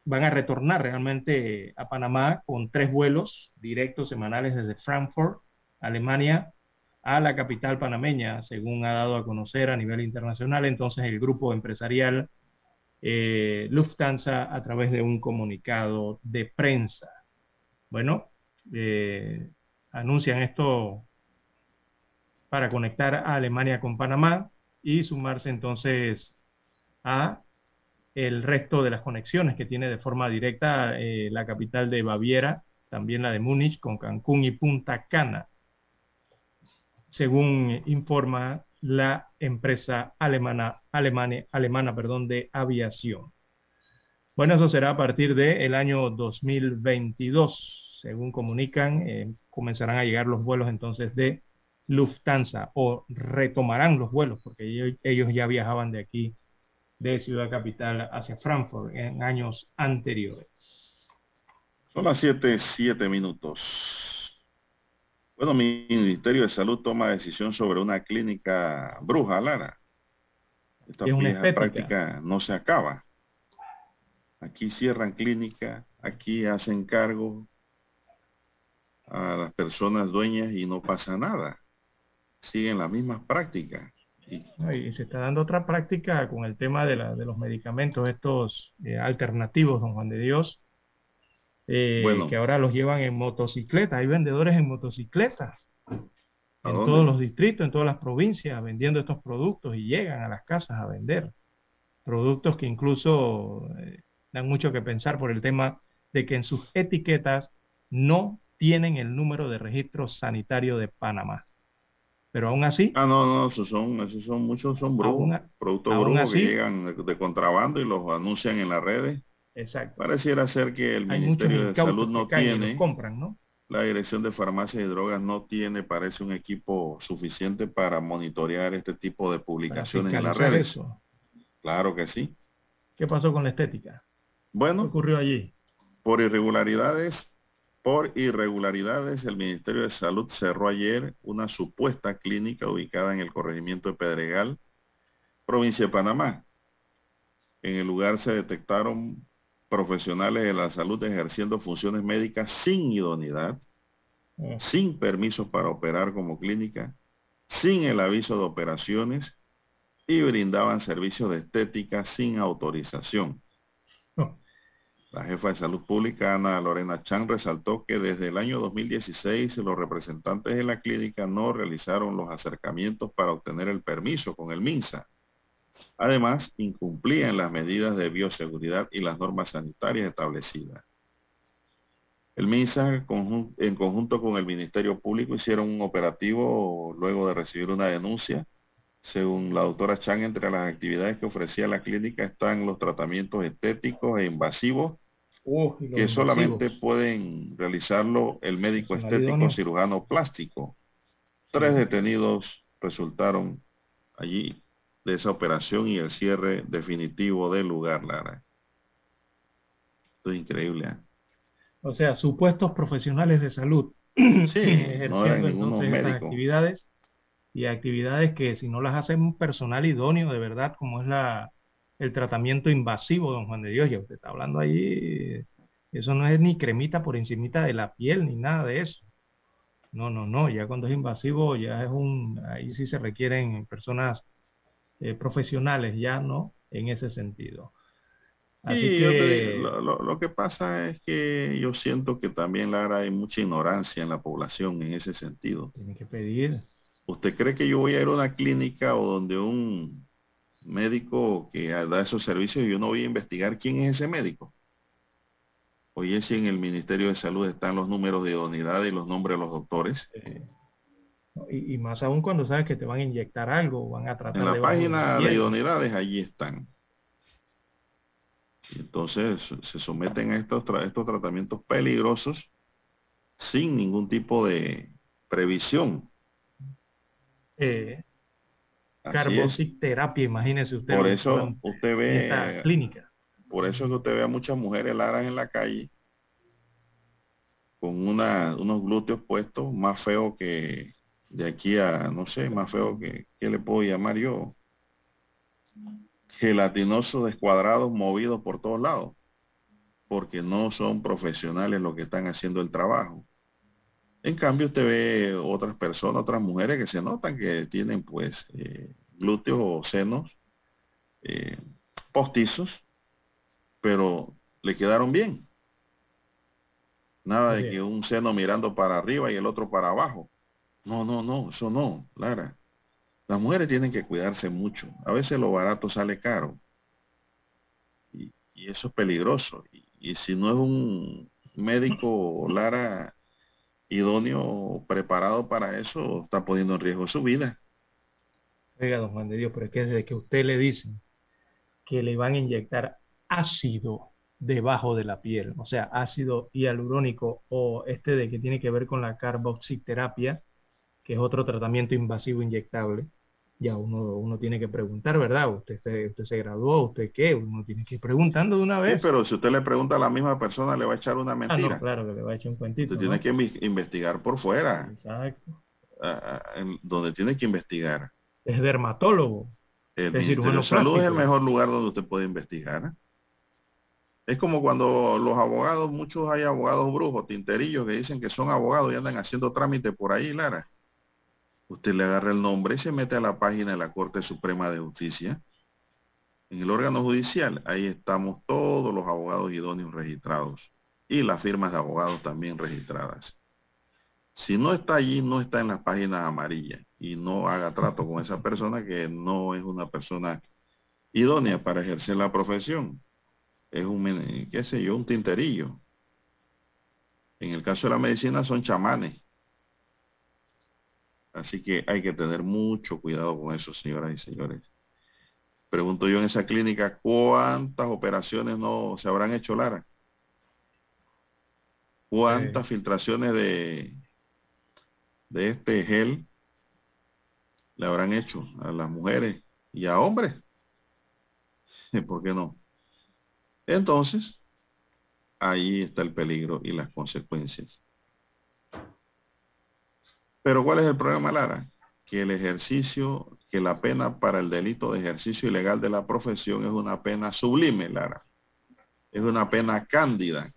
van a retornar realmente a Panamá con tres vuelos directos semanales desde Frankfurt, Alemania, a la capital panameña, según ha dado a conocer a nivel internacional. Entonces el grupo empresarial eh, Lufthansa a través de un comunicado de prensa. Bueno, eh, anuncian esto para conectar a Alemania con Panamá y sumarse entonces a el resto de las conexiones que tiene de forma directa eh, la capital de Baviera, también la de Múnich con Cancún y Punta Cana, según informa la empresa alemana, alemana, alemana perdón, de aviación. Bueno, eso será a partir del año 2022, según comunican, eh, comenzarán a llegar los vuelos entonces de Lufthansa o retomarán los vuelos porque ellos, ellos ya viajaban de aquí de Ciudad Capital hacia Frankfurt en años anteriores. Son las 7, 7 minutos. Bueno, mi Ministerio de Salud toma decisión sobre una clínica bruja, Lara. Esta Es una práctica no se acaba. Aquí cierran clínica, aquí hacen cargo a las personas dueñas y no pasa nada. Siguen las mismas prácticas. Y ¿no? Y se está dando otra práctica con el tema de, la- de los medicamentos estos eh, alternativos, don Juan de Dios, eh, Bueno. que ahora los llevan en motocicletas. Hay vendedores en motocicletas ¿A en dónde? todos los distritos, en todas las provincias, vendiendo estos productos y llegan a las casas a vender. Productos que incluso eh, dan mucho que pensar por el tema de que en sus etiquetas no tienen el número de registro sanitario de Panamá. Pero aún así, Ah, no, no, esos son, esos son muchos, son brujos, Aún productos aún brujos que llegan de, de contrabando y los anuncian en las redes. exacto. Pareciera ser que el Hay Ministerio de Salud no tiene, compran, ¿no? la Dirección de Farmacias y Drogas no tiene, parece un equipo suficiente para monitorear este tipo de publicaciones en las redes. eso. Claro que sí. ¿Qué pasó con la estética? Bueno, ¿Qué ocurrió allí? por irregularidades, por irregularidades, el Ministerio de Salud cerró ayer una supuesta clínica ubicada en el corregimiento de Pedregal, provincia de Panamá. En el lugar se detectaron profesionales de la salud ejerciendo funciones médicas sin idoneidad, Eh, sin permisos para operar como clínica, sin el aviso de operaciones y brindaban servicios de estética sin autorización. La jefa de salud pública, Ana Lorena Chan, resaltó que desde el año 2016 los representantes de la clínica no realizaron los acercamientos para obtener el permiso con el MINSA. Además, incumplían las medidas de bioseguridad y las normas sanitarias establecidas. El MINSA, en conjunto con el Ministerio Público, hicieron un operativo luego de recibir una denuncia. Según la doctora Chan, entre las actividades que ofrecía la clínica están los tratamientos estéticos e invasivos Que solamente pueden realizarlo el médico estético cirujano plástico. Tres detenidos resultaron allí de esa operación y el cierre definitivo del lugar, Lara. Esto es increíble. ¿eh? O sea, supuestos profesionales de salud Sí, ejerciendo no eran ningunos entonces médicos. actividades y actividades que si no las hace un personal idóneo de verdad, como es la el tratamiento invasivo, don Juan de Dios, ya usted está hablando ahí, eso no es ni cremita por encimita de la piel ni nada de eso. No, no, no, ya cuando es invasivo ya es un, ahí sí se requieren personas eh, profesionales, ya no en ese sentido. Así Sí, yo te que digo, lo, lo- lo que pasa es que yo siento que también, Lara, hay mucha ignorancia en la población en ese sentido. tiene que pedir. ¿Usted cree que yo voy a ir a una clínica o donde un médico que da esos servicios y yo no voy a investigar quién es ese médico? Oye, si en el Ministerio de Salud están los números de idoneidad y los nombres de los doctores. Y, y más aún cuando sabes que te van a inyectar algo, van a tratar En la de página de idoneidades allí están. Y entonces se someten a estos, tra- estos tratamientos peligrosos sin ningún tipo de previsión. Eh, Carboxiterapia, imagínese usted. Por eso usted en ve, esta clínica. por eso es que usted ve a muchas mujeres laras en la calle con una, unos glúteos puestos más feos que de aquí a, no sé, más feo que, ¿qué le puedo llamar yo? Gelatinosos, descuadrados, movidos por todos lados, porque no son profesionales los que están haciendo el trabajo. En cambio, usted ve otras personas, otras mujeres que se notan que tienen pues eh, glúteos o senos eh, postizos, pero le quedaron bien. Nada de que un seno mirando para arriba y el otro para abajo. No, no, no, eso no, Lara. Las mujeres tienen que cuidarse mucho. A veces lo barato sale caro. Y, y eso es peligroso. Y, y si no es un médico, Lara, idóneo, preparado para eso, está poniendo en riesgo su vida. Oiga, don Juan de Dios, pero es que desde que usted le dicen que le van a inyectar ácido debajo de la piel, o sea, ácido hialurónico o este de que tiene que ver con la carboxiterapia, que es otro tratamiento invasivo inyectable, ya uno, uno tiene que preguntar, ¿verdad? ¿Usted, usted, usted se graduó? ¿Usted qué? Uno tiene que ir preguntando de una Sí, vez. pero si usted le pregunta a la misma persona, le va a echar una ah, mentira. no, claro, que le va a echar un cuentito. Usted ¿no? tiene que investigar por fuera, Exacto. ah, ah, en donde tiene que investigar. Es dermatólogo. El Es Ministerio de Salud es el mejor lugar donde usted puede investigar. Es como cuando los abogados, muchos hay abogados brujos, tinterillos, que dicen que son abogados y andan haciendo trámite por ahí, Lara. Usted le agarra el nombre y se mete a la página de la Corte Suprema de Justicia. En el órgano judicial, ahí estamos todos los abogados idóneos registrados y las firmas de abogados también registradas. Si no está allí, no está en las páginas amarillas y no haga trato con esa persona que no es una persona idónea para ejercer la profesión. Es un, qué sé yo, un tinterillo. En el caso de la medicina son chamanes. Así que hay que tener mucho cuidado con eso, señoras y señores. Pregunto yo en esa clínica, ¿cuántas operaciones no se habrán hecho, Lara? ¿Cuántas filtraciones de, de este gel le habrán hecho a las mujeres y a hombres? ¿Por qué no? Entonces, ahí está el peligro y las consecuencias. Pero ¿cuál es el problema, Lara? Que el ejercicio, que la pena para el delito de ejercicio ilegal de la profesión es una pena sublime, Lara. Es una pena cándida.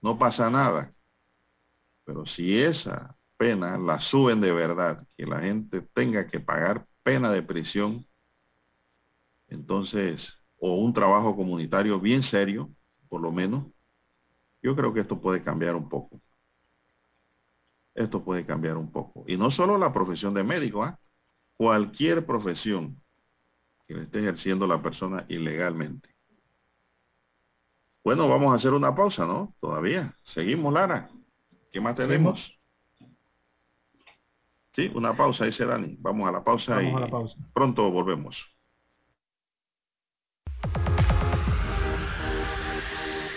No pasa nada. Pero si esa pena la suben de verdad, que la gente tenga que pagar pena de prisión, entonces, o un trabajo comunitario bien serio, por lo menos, yo creo que esto puede cambiar un poco. Esto puede cambiar un poco. Y no solo la profesión de médico, ¿ah? cualquier profesión que le esté ejerciendo la persona ilegalmente. Bueno, vamos a hacer una pausa, ¿no? Todavía. Seguimos, Lara. ¿Qué más tenemos? Sí, una pausa, dice Dani. Vamos a la pausa Vamos y a la pausa. pronto volvemos.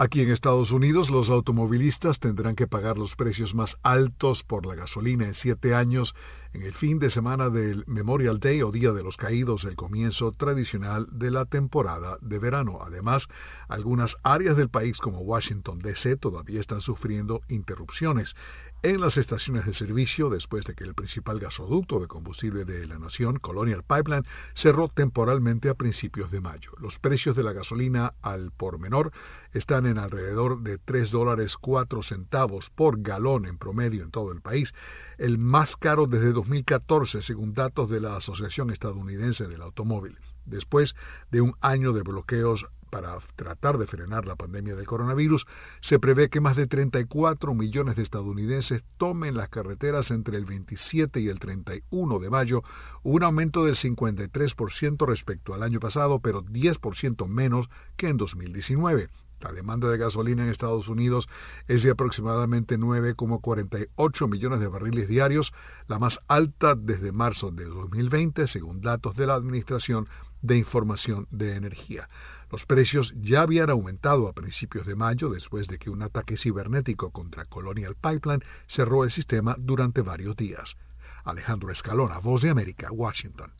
Aquí en Estados Unidos, los automovilistas tendrán que pagar los precios más altos por la gasolina en siete años en el fin de semana del Memorial Day o Día de los Caídos, el comienzo tradicional de la temporada de verano. Además, algunas áreas del país como Washington, D.C. todavía están sufriendo interrupciones en las estaciones de servicio después de que el principal gasoducto de combustible de la nación, Colonial Pipeline, cerró temporalmente a principios de mayo. Los precios de la gasolina al por menor están en alrededor de 3 dólares 4 centavos por galón en promedio en todo el país, el más caro desde 2014 según datos de la Asociación Estadounidense del Automóvil. Después de un año de bloqueos para tratar de frenar la pandemia del coronavirus, se prevé que más de 34 millones de estadounidenses tomen las carreteras entre el 27 y el 31 de mayo, un aumento del 53% respecto al año pasado, pero 10% menos que en 2019. La demanda de gasolina en Estados Unidos es de aproximadamente 9,48 millones de barriles diarios, la más alta desde marzo de 2020, según datos de la Administración de Información de Energía. Los precios ya habían aumentado a principios de mayo después de que un ataque cibernético contra Colonial Pipeline cerró el sistema durante varios días. Alejandro Escalona, Voz de América, Washington.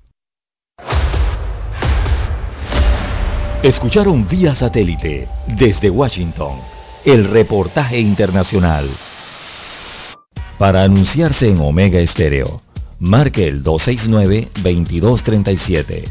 Escucharon vía satélite desde Washington el reportaje internacional. Para anunciarse en Omega Estéreo, marque el 269-2237.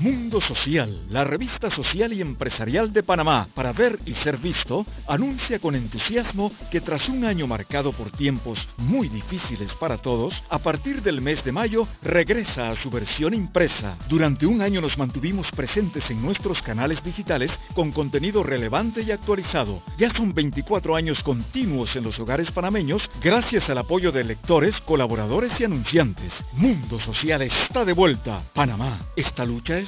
Mundo Social, la revista social y empresarial de Panamá, para ver y ser visto, anuncia con entusiasmo que tras un año marcado por tiempos muy difíciles para todos, a partir del mes de mayo regresa a su versión impresa. Durante un año nos mantuvimos presentes en nuestros canales digitales con contenido relevante y actualizado. Ya son 24 años continuos en los hogares panameños gracias al apoyo de lectores, colaboradores y anunciantes. Mundo Social está de vuelta. Panamá, esta lucha es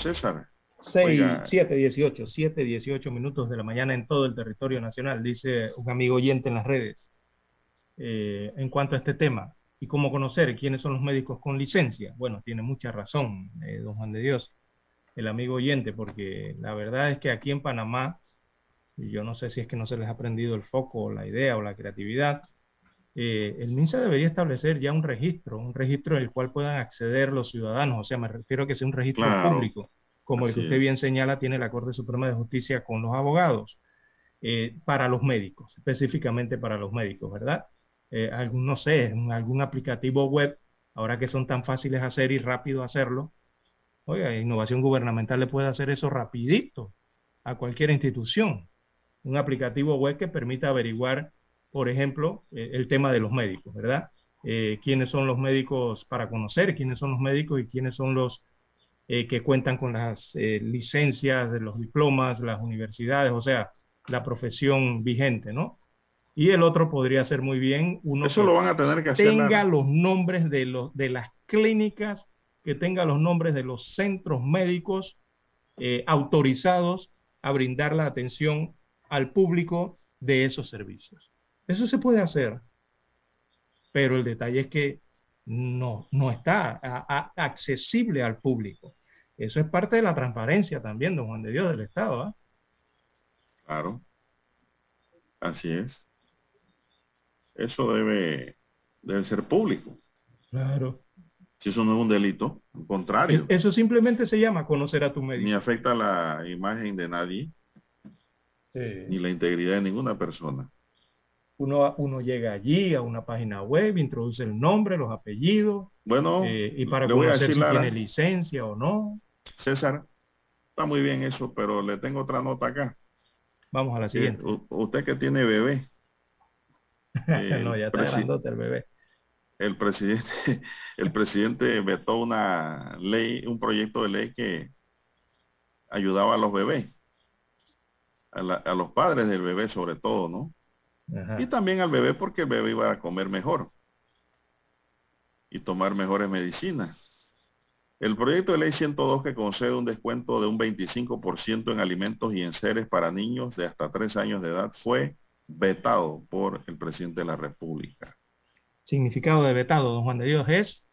César? 6, Oiga. 7, 18, 7, 18 minutos de la mañana en todo el territorio nacional, dice un amigo oyente en las redes. Eh, en cuanto a este tema y cómo conocer quiénes son los médicos con licencia. Bueno, tiene mucha razón, eh, don Juan de Dios. el amigo oyente, porque la verdad es que aquí en Panamá, yo no sé si es que no se les ha prendido el foco, o la idea o la creatividad, eh, el MINSA debería establecer ya un registro, un registro en el cual puedan acceder los ciudadanos, o sea, me refiero a que sea un registro Claro. público, como el que usted es. bien señala tiene la Corte Suprema de Justicia con los abogados, eh, para los médicos, específicamente para los médicos, ¿verdad? Eh, algún, no sé, algún aplicativo web, ahora que son tan fáciles de hacer y rápido hacerlo, oiga, innovación gubernamental le puede hacer eso rapidito a cualquier institución. Un aplicativo web que permita averiguar, por ejemplo, eh, el tema de los médicos, ¿verdad? Eh, quiénes son los médicos para conocer, quiénes son los médicos y quiénes son los eh, que cuentan con las eh, licencias, de los diplomas, las universidades, o sea, la profesión vigente, ¿no? Y el otro podría ser muy bien uno Eso que lo van a tener que tenga los nombres de, los, de las clínicas, que tenga los nombres de los centros médicos eh, autorizados a brindar la atención al público de esos servicios. Eso se puede hacer, pero el detalle es que no, no está a- a- accesible al público. Eso es parte de la transparencia también, don Juan de Dios, del Estado. ¿ah? Claro. Así es. Eso debe, debe ser público. Claro. Si eso no es un delito, al contrario, E- Eso simplemente se llama conocer a tu médico. ni afecta la imagen de nadie, Sí. ni la integridad de ninguna persona. Uno, uno llega allí a una página web, introduce el nombre, los apellidos, Bueno, eh, y para conocer decir, si Lara, tiene licencia o no. César, está muy bien eso, pero le tengo otra nota acá. Vamos a la Eh, siguiente. usted que tiene bebé, el no, ya está grandote el bebé. el presidente, el presidente vetó una ley, un proyecto de ley que ayudaba a los bebés, a, la- a los padres del bebé sobre todo, ¿no? Ajá. Y también al bebé porque el bebé iba a comer mejor y tomar mejores medicinas. El proyecto de ley 102 que concede un descuento de un 25% en alimentos y enseres para niños de hasta 3 años de edad fue vetado por el presidente de la República. Significado de vetado, don Juan de Dios, es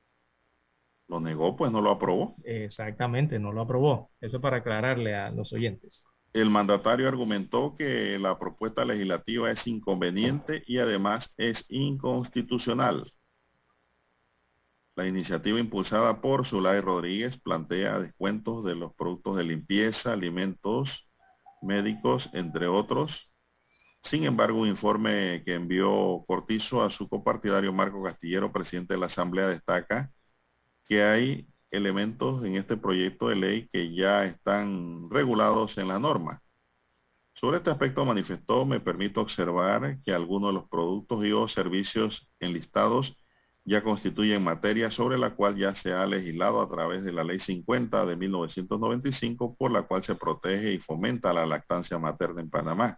Lo negó, pues no lo aprobó. exactamente, no lo aprobó. Eso para aclararle a los oyentes. El mandatario argumentó que la propuesta legislativa es inconveniente y además es inconstitucional. La iniciativa impulsada por Zulay Rodríguez plantea descuentos de los productos de limpieza, alimentos, médicos, entre otros. Sin embargo, un informe que envió Cortizo a su copartidario Marco Castillero, presidente de la Asamblea, destaca que hay elementos en este proyecto de ley que ya están regulados en la norma. Sobre este aspecto manifestó, me permito observar que algunos de los productos y o servicios enlistados ya constituyen materia sobre la cual ya se ha legislado a través de la Ley 50 de 1995, por la cual se protege y fomenta la lactancia materna en Panamá.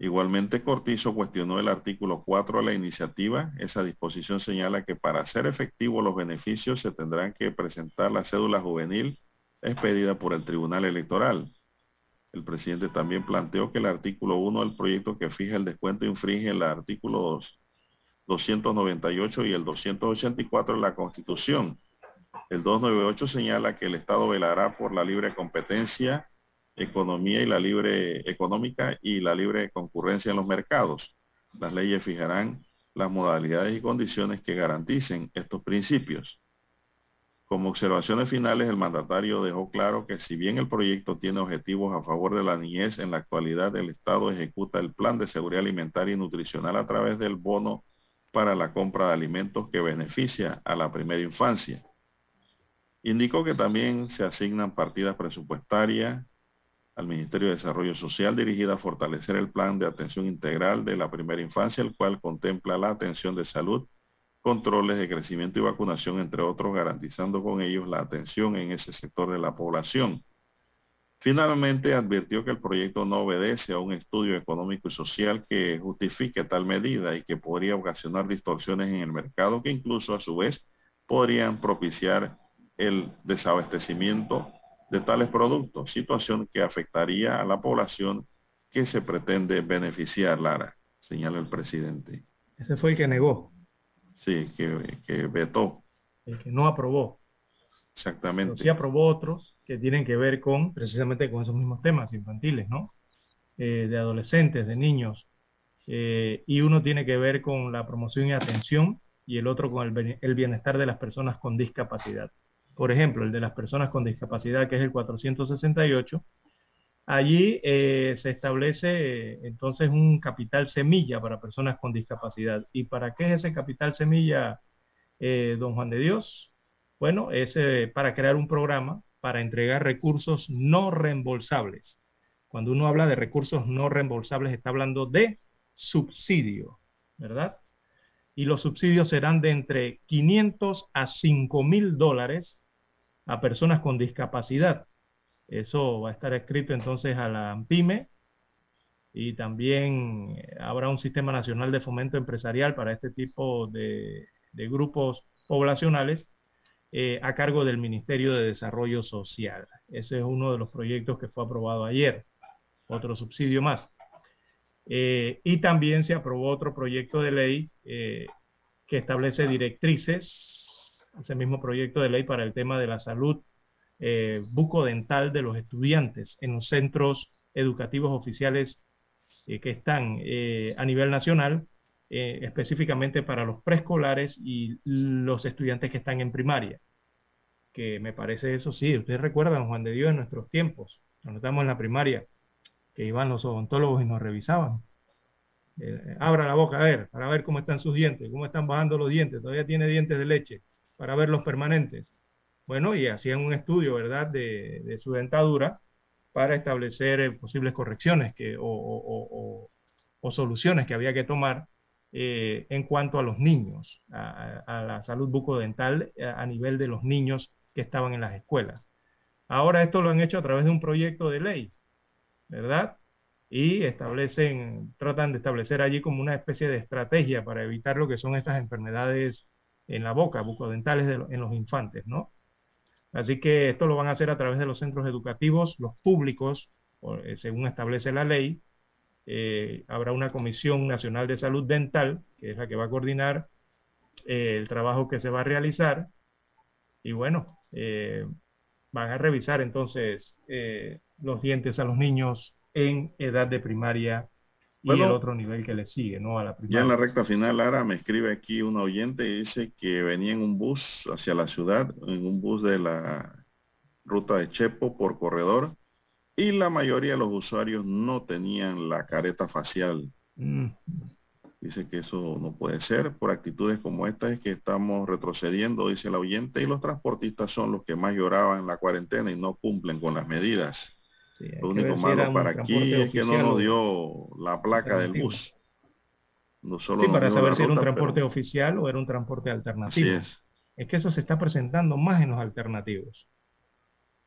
Igualmente, Cortizo cuestionó el artículo 4 de la iniciativa. Esa disposición señala que para hacer efectivos los beneficios se tendrán que presentar la cédula juvenil expedida por el Tribunal Electoral. El presidente también planteó que el artículo 1 del proyecto que fija el descuento infringe el artículo 2, 298 y el 284 de la Constitución. El 298 señala que el Estado velará por la libre competencia economía y la libre económica y la libre concurrencia en los mercados. Las leyes fijarán las modalidades y condiciones que garanticen estos principios. Como observaciones finales, el mandatario dejó claro que si bien el proyecto tiene objetivos a favor de la niñez, en la actualidad el Estado ejecuta el plan de seguridad alimentaria y nutricional a través del bono para la compra de alimentos que beneficia a la primera infancia. Indicó que también se asignan partidas presupuestarias al Ministerio de Desarrollo Social dirigida a fortalecer el plan de atención integral de la primera infancia, el cual contempla la atención de salud, controles de crecimiento y vacunación, entre otros, garantizando con ellos la atención en ese sector de la población. Finalmente, advirtió que el proyecto no obedece a un estudio económico y social que justifique tal medida y que podría ocasionar distorsiones en el mercado que incluso a su vez podrían propiciar el desabastecimiento de tales productos, situación que afectaría a la población que se pretende beneficiar, Lara, señala el presidente. Ese fue el que negó, Sí, que, que vetó. el que no aprobó. Exactamente. Pero sí aprobó otros que tienen que ver con, precisamente con esos mismos temas infantiles, ¿no? Eh, de adolescentes, de niños. Eh, y uno tiene que ver con la promoción y atención y el otro con el, el bienestar de las personas con discapacidad. Por ejemplo, el de las personas con discapacidad, que es el 468, allí eh, se establece entonces un capital semilla para personas con discapacidad. ¿Y para qué es ese capital semilla, eh, don Juan de Dios? Bueno, es eh, para crear un programa para entregar recursos no reembolsables. Cuando uno habla de recursos no reembolsables, está hablando de subsidio, ¿verdad? Y los subsidios serán de entre 500 a 5 mil dólares a personas con discapacidad. Eso va a estar escrito entonces a la AMPIME y también eh, habrá un sistema nacional de fomento empresarial para este tipo de, grupos poblacionales eh, a cargo del Ministerio de Desarrollo Social. Ese es uno de los proyectos que fue aprobado ayer, otro subsidio más. Eh, y también se aprobó otro proyecto de ley que establece directrices, ese mismo proyecto de ley para el tema de la salud eh, bucodental de los estudiantes en los centros educativos oficiales eh, que están eh, a nivel nacional, específicamente para los preescolares y los estudiantes que están en primaria. Que me parece eso sí, ustedes recuerdan, Juan de Dios, en nuestros tiempos, cuando estábamos en la primaria, que iban los odontólogos y nos revisaban. Abra la boca a ver, para ver cómo están sus dientes, cómo están bajando los dientes, todavía tiene dientes de leche, para ver los permanentes. Bueno, y hacían un estudio, ¿verdad?, de, su dentadura para establecer eh, posibles correcciones o, soluciones que había que tomar eh, en cuanto a los niños, a, la salud bucodental eh, a, a nivel de los niños que estaban en las escuelas. Ahora esto lo han hecho a través de un proyecto de ley, ¿verdad? Y establecen, tratan de establecer allí como una especie de estrategia para evitar lo que son estas enfermedades en la boca, bucodentales de en los infantes, ¿no? Así que esto lo van a hacer a través de los centros educativos, los públicos, eh, según establece la ley. Eh, habrá una Comisión Nacional de Salud Dental, que es la que va a coordinar eh, el trabajo que se va a realizar. Y bueno, eh, van a revisar entonces los dientes a los niños en edad de primaria y Bueno. el otro nivel que le sigue, ¿no? A la Ya en la recta final, Lara, me escribe aquí un oyente y dice que venía en un bus hacia la ciudad, en un bus de la ruta de Chepo por corredor, y la mayoría de los usuarios no tenían la careta facial. Mm, Dice que eso no puede ser por actitudes como esta es que estamos retrocediendo, dice el oyente, y los transportistas son los que más lloraban en la cuarentena y no cumplen con las medidas. Lo único si malo para aquí es que no nos dio la placa del bus. No solo Sí, para saber si era un pero- transporte oficial o era un transporte alternativo. Así es. Es que eso se está presentando más en los alternativos.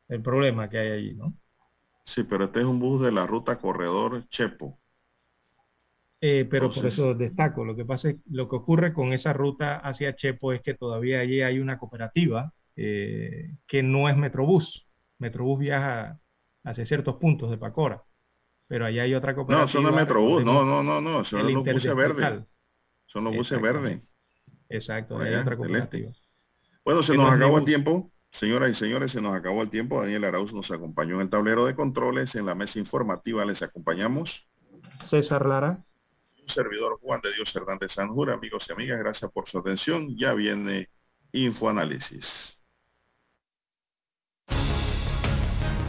El problema que hay allí, ¿no? Sí, pero este es un bus de la ruta Corredor Chepo. Eh, pero por eso destaco, lo que pasa es, lo que ocurre con esa ruta hacia Chepo es que todavía allí hay una cooperativa eh, que no es Metrobús. Metrobús viaja hacia ciertos puntos de Pacora, pero allá hay otra No, cooperativa. son los Metrobús, no, no, no, no, son los buses verdes. Son los buses verdes. Exacto, por hay allá, otra del cooperativa. este. Bueno, se nos no acabó el tiempo. Señoras y señores, se nos acabó el tiempo. Daniel Arauz nos acompañó en el tablero de controles. En la mesa informativa les acompañamos. César Lara. Un servidor Juan de Dios Hernández Sanjur. Amigos y amigas, gracias por su atención. Ya viene Infoanálisis.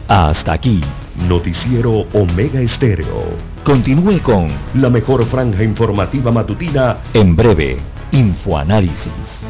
Hasta aquí. Noticiero Omega Estéreo. Continúe con La mejor franja informativa matutina En breve, Infoanálisis.